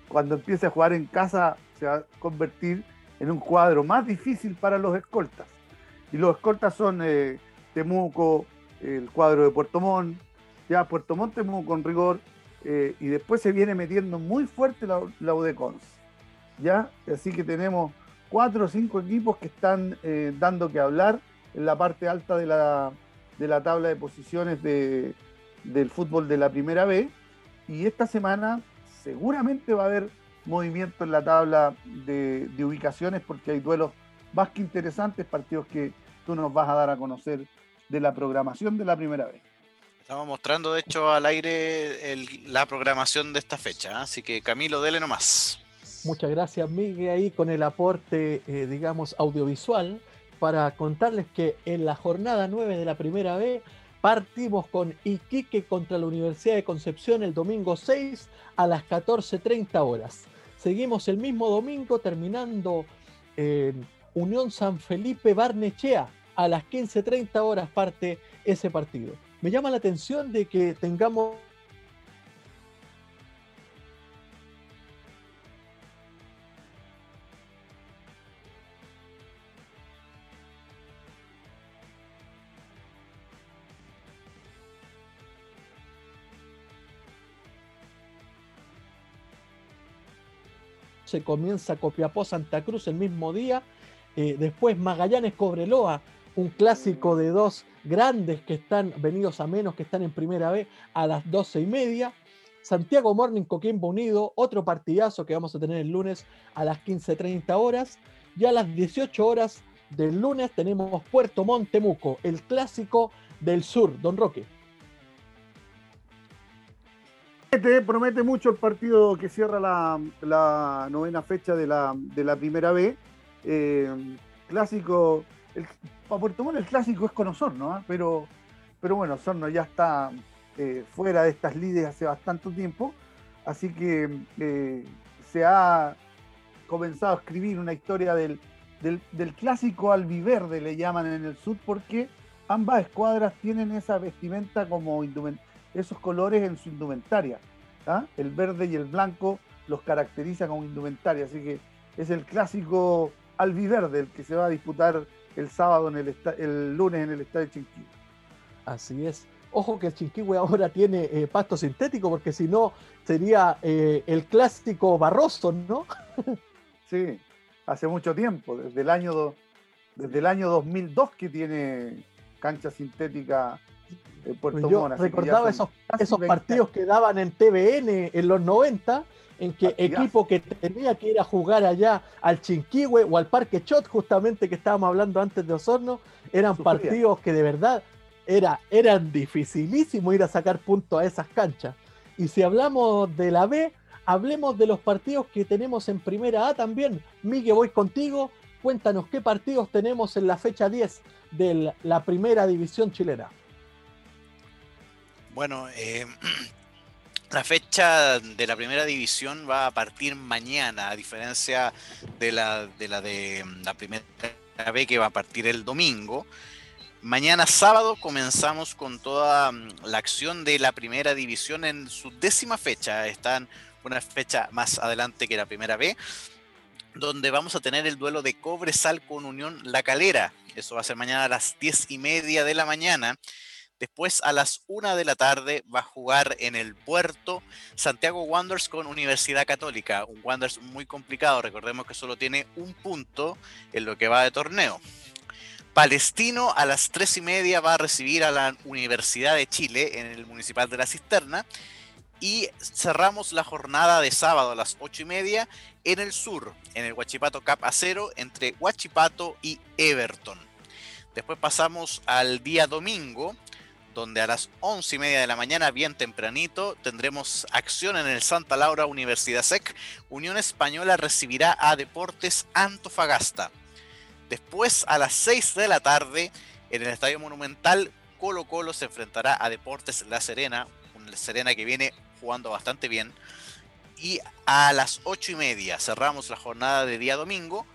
cuando empiece a jugar en casa se va a convertir en un cuadro más difícil para los escoltas. Y los escoltas son eh, Temuco, el cuadro de Puerto Montt, ya Puerto Montt, con rigor, eh, y después se viene metiendo muy fuerte la, la UDECONS. ¿ya? Así que tenemos cuatro o cinco equipos que están eh, dando que hablar en la parte alta de la, de la tabla de posiciones de, del fútbol de la primera B. Y esta semana seguramente va a haber movimiento en la tabla de, ubicaciones porque hay duelos más que interesantes partidos que tú nos vas a dar a conocer de la programación de la primera vez. Estamos mostrando, de hecho, al aire la programación de esta fecha, ¿ah? así que Camilo, dele nomás. Muchas gracias, Miguel, ahí con el aporte, eh, digamos, audiovisual, para contarles que en la jornada 9 de la primera B partimos con Iquique contra la Universidad de Concepción el domingo 6 a las 14.30 horas. Seguimos el mismo domingo terminando en Unión San Felipe Barnechea a las 15.30 horas parte ese partido. Me llama la atención de que tengamos se comienza Copiapó Santa Cruz el mismo día, eh, después Magallanes Cobreloa, un clásico de dos grandes que están venidos a menos, que están en primera B a las doce y media. Santiago Morning Coquimbo Unido, otro partidazo que vamos a tener el lunes a las 15.30 horas. Y a las 18 horas del lunes tenemos Puerto Montemuco, el clásico del sur, Don Roque. Promete, mucho el partido que cierra la, novena fecha de la, primera B. Eh, clásico, el, para Puerto Montt el clásico es con Osorno, ¿ah? pero, pero bueno, Osorno ya está eh, fuera de estas lides hace bastante tiempo, así que eh, se ha comenzado a escribir una historia del, del, clásico albiverde, le llaman en el sur, porque ambas escuadras tienen esa vestimenta como esos colores en su indumentaria. ¿ah? El verde y el blanco los caracteriza como indumentaria, así que es el clásico albiverde el que se va a disputar el sábado, en el, el lunes en el estadio Chinquihue. Así es. Ojo que el Chinquihue ahora tiene eh, pasto sintético, porque si no sería eh, el clásico barroso, ¿no? <laughs> sí, hace mucho tiempo, desde el año, desde el año 2002 que tiene cancha sintética pues yo recordaba esos, esos partidos que daban en TVN en los 90, en que equipo que tenía que ir a jugar allá al Chinquihue o al Parque Chot, justamente que estábamos hablando antes de Osorno, eran partidos que de verdad era, eran dificilísimo ir a sacar puntos a esas canchas. Y si hablamos de la B, hablemos de los partidos que tenemos en primera A también. Miguel, voy contigo. Cuéntanos qué partidos tenemos en la fecha 10 de la primera división chilena. Bueno, eh, <clears throat> la fecha de la primera división va a partir mañana, a diferencia de la de la, mm, primera B que va a partir el domingo. Mañana sábado comenzamos con toda mm, la acción de la primera división en su décima fecha. Están una fecha más adelante que la primera B, donde vamos a tener el duelo de Cobresal con Unión La Calera. Eso va a ser mañana a las diez y media de la mañana. Después a las 1 de la tarde va a jugar en el puerto Santiago Wanderers con Universidad Católica. Un Wanderers muy complicado, recordemos que solo tiene un punto en lo que va de torneo. Palestino a las 3 y media va a recibir a la Universidad de Chile en el Municipal de la Cisterna. Y cerramos la jornada de sábado a las 8 y media en el sur, en el Huachipato Cap Acero, entre Huachipato y Everton. Después pasamos al día domingo, donde a las once y media de la mañana, bien tempranito, tendremos acción en el Santa Laura Universidad SEC. Unión Española recibirá a Deportes Antofagasta. Después, a las 6 de la tarde, en el Estadio Monumental, Colo Colo se enfrentará a Deportes La Serena, una Serena que viene jugando bastante bien. Y a las ocho y media cerramos la jornada de día domingo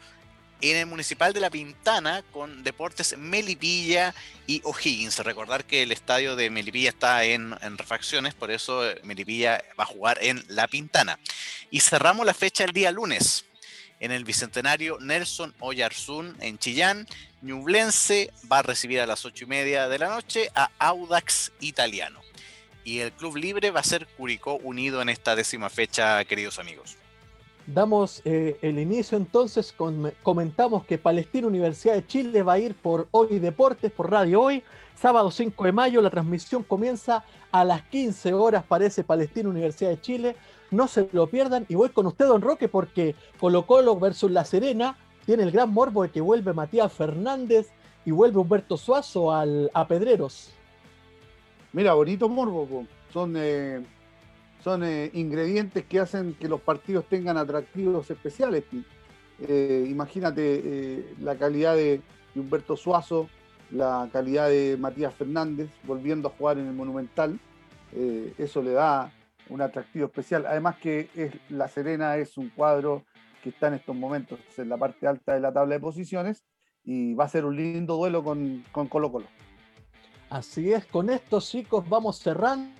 en el Municipal de La Pintana con Deportes Melipilla y O'Higgins. Recordar que el estadio de Melipilla está en, refacciones, por eso eh, Melipilla va a jugar en La Pintana. Y cerramos la fecha el día lunes en el Bicentenario Nelson Oyarzún en Chillán. Ñublense va a recibir a las ocho y media de la noche a Audax Italiano. Y el Club Libre va a ser Curicó Unido en esta décima fecha, queridos amigos. Damos eh, el inicio entonces, comentamos que Palestina Universidad de Chile va a ir por Hoy Deportes, por Radio Hoy, sábado 5 de mayo, la transmisión comienza a las 15 horas, parece Palestina Universidad de Chile, no se lo pierdan y voy con usted, don Roque, porque Colo Colo versus La Serena, tiene el gran morbo de que vuelve Matías Fernández y vuelve Humberto Suazo al, a Pedreros. Mira, bonito morbo, son, eh, son eh, ingredientes que hacen que los partidos tengan atractivos especiales. Eh, imagínate la calidad de Humberto Suazo, la calidad de Matías Fernández volviendo a jugar en el Monumental. eso le da un atractivo especial. Además que La Serena es un cuadro que está en estos momentos en la parte alta de la tabla de posiciones y va a ser un lindo duelo con, con Colo Colo. Así es, con estos chicos vamos cerrando.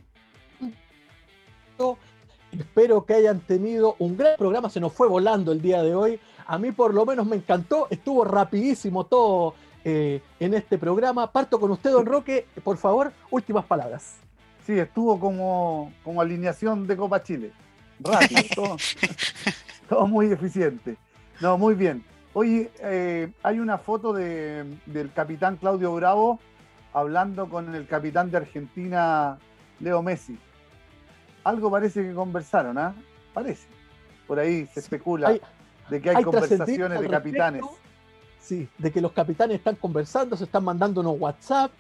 Espero que hayan tenido un gran programa, se nos fue volando el día de hoy. A mí por lo menos me encantó, estuvo rapidísimo todo eh, en este programa. Parto con usted, don Roque, por favor, últimas palabras. Sí, estuvo como, como alineación de Copa Chile. Rápido, <laughs> todo, todo muy eficiente. No, muy bien. Oye, eh, hay una foto del capitán Claudio Bravo hablando con el capitán de Argentina, Leo Messi. Algo parece que conversaron, ¿ah? Parece. Por ahí se especula de que hay, conversaciones de capitanes. Sí, de que los capitanes están conversando, se están mandando unos WhatsApp.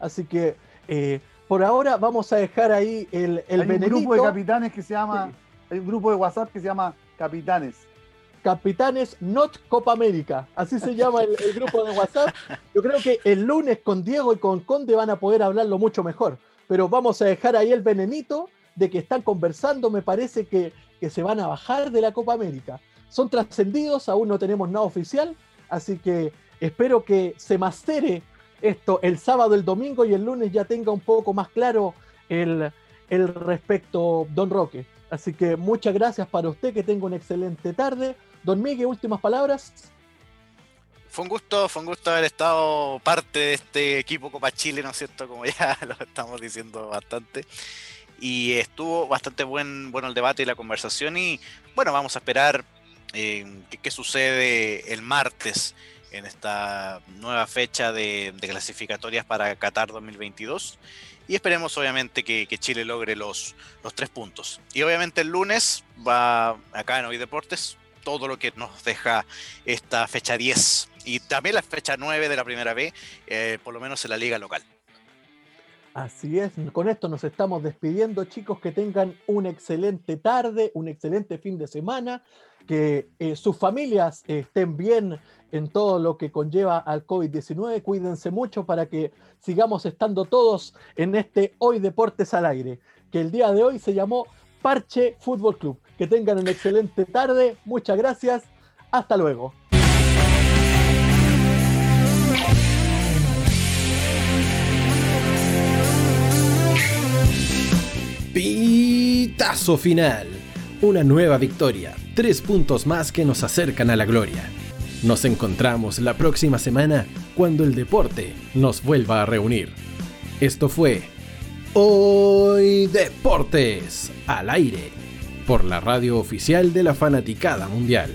Así que eh, por ahora vamos a dejar ahí el, el hay un grupo de capitanes que se llama, hay un grupo de WhatsApp que se llama Capitanes. Capitanes Not Copa América. Así se llama el, grupo de WhatsApp. Yo creo que el lunes con Diego y con Conde van a poder hablarlo mucho mejor. Pero vamos a dejar ahí el venenito de que están conversando. Me parece que, que se van a bajar de la Copa América. Son trascendidos, aún no tenemos nada oficial. Así que espero que se mastere esto el sábado, el domingo y el lunes ya tenga un poco más claro el, el respecto, Don Roque. Así que muchas gracias para usted, que tenga una excelente tarde. Don Miguel, últimas palabras. Fue un gusto, fue un gusto haber estado parte de este equipo Copa Chile, ¿no es cierto? Como ya <laughs> lo estamos diciendo bastante. Y estuvo bastante buen, bueno el debate y la conversación. Y bueno, vamos a esperar eh, qué, sucede el martes en esta nueva fecha de, clasificatorias para Qatar 2022. Y esperemos obviamente que, Chile logre los, los tres puntos. Y obviamente el lunes va acá en Hoy Deportes todo lo que nos deja esta fecha 10 y también la fecha 9 de la primera B, eh, por lo menos en la liga local. Así es, con esto nos estamos despidiendo, chicos, que tengan una excelente tarde, un excelente fin de semana, que eh, sus familias estén bien en todo lo que conlleva al COVID-19, cuídense mucho para que sigamos estando todos en este Hoy Deportes al Aire, que el día de hoy se llamó Parche Fútbol Club. Que tengan una excelente tarde. Muchas gracias. Hasta luego. Pitazo final. Una nueva victoria. Tres puntos más que nos acercan a la gloria. Nos encontramos la próxima semana cuando el deporte nos vuelva a reunir. Esto fue Hoy Deportes al aire por la radio oficial de la Fanaticada Mundial.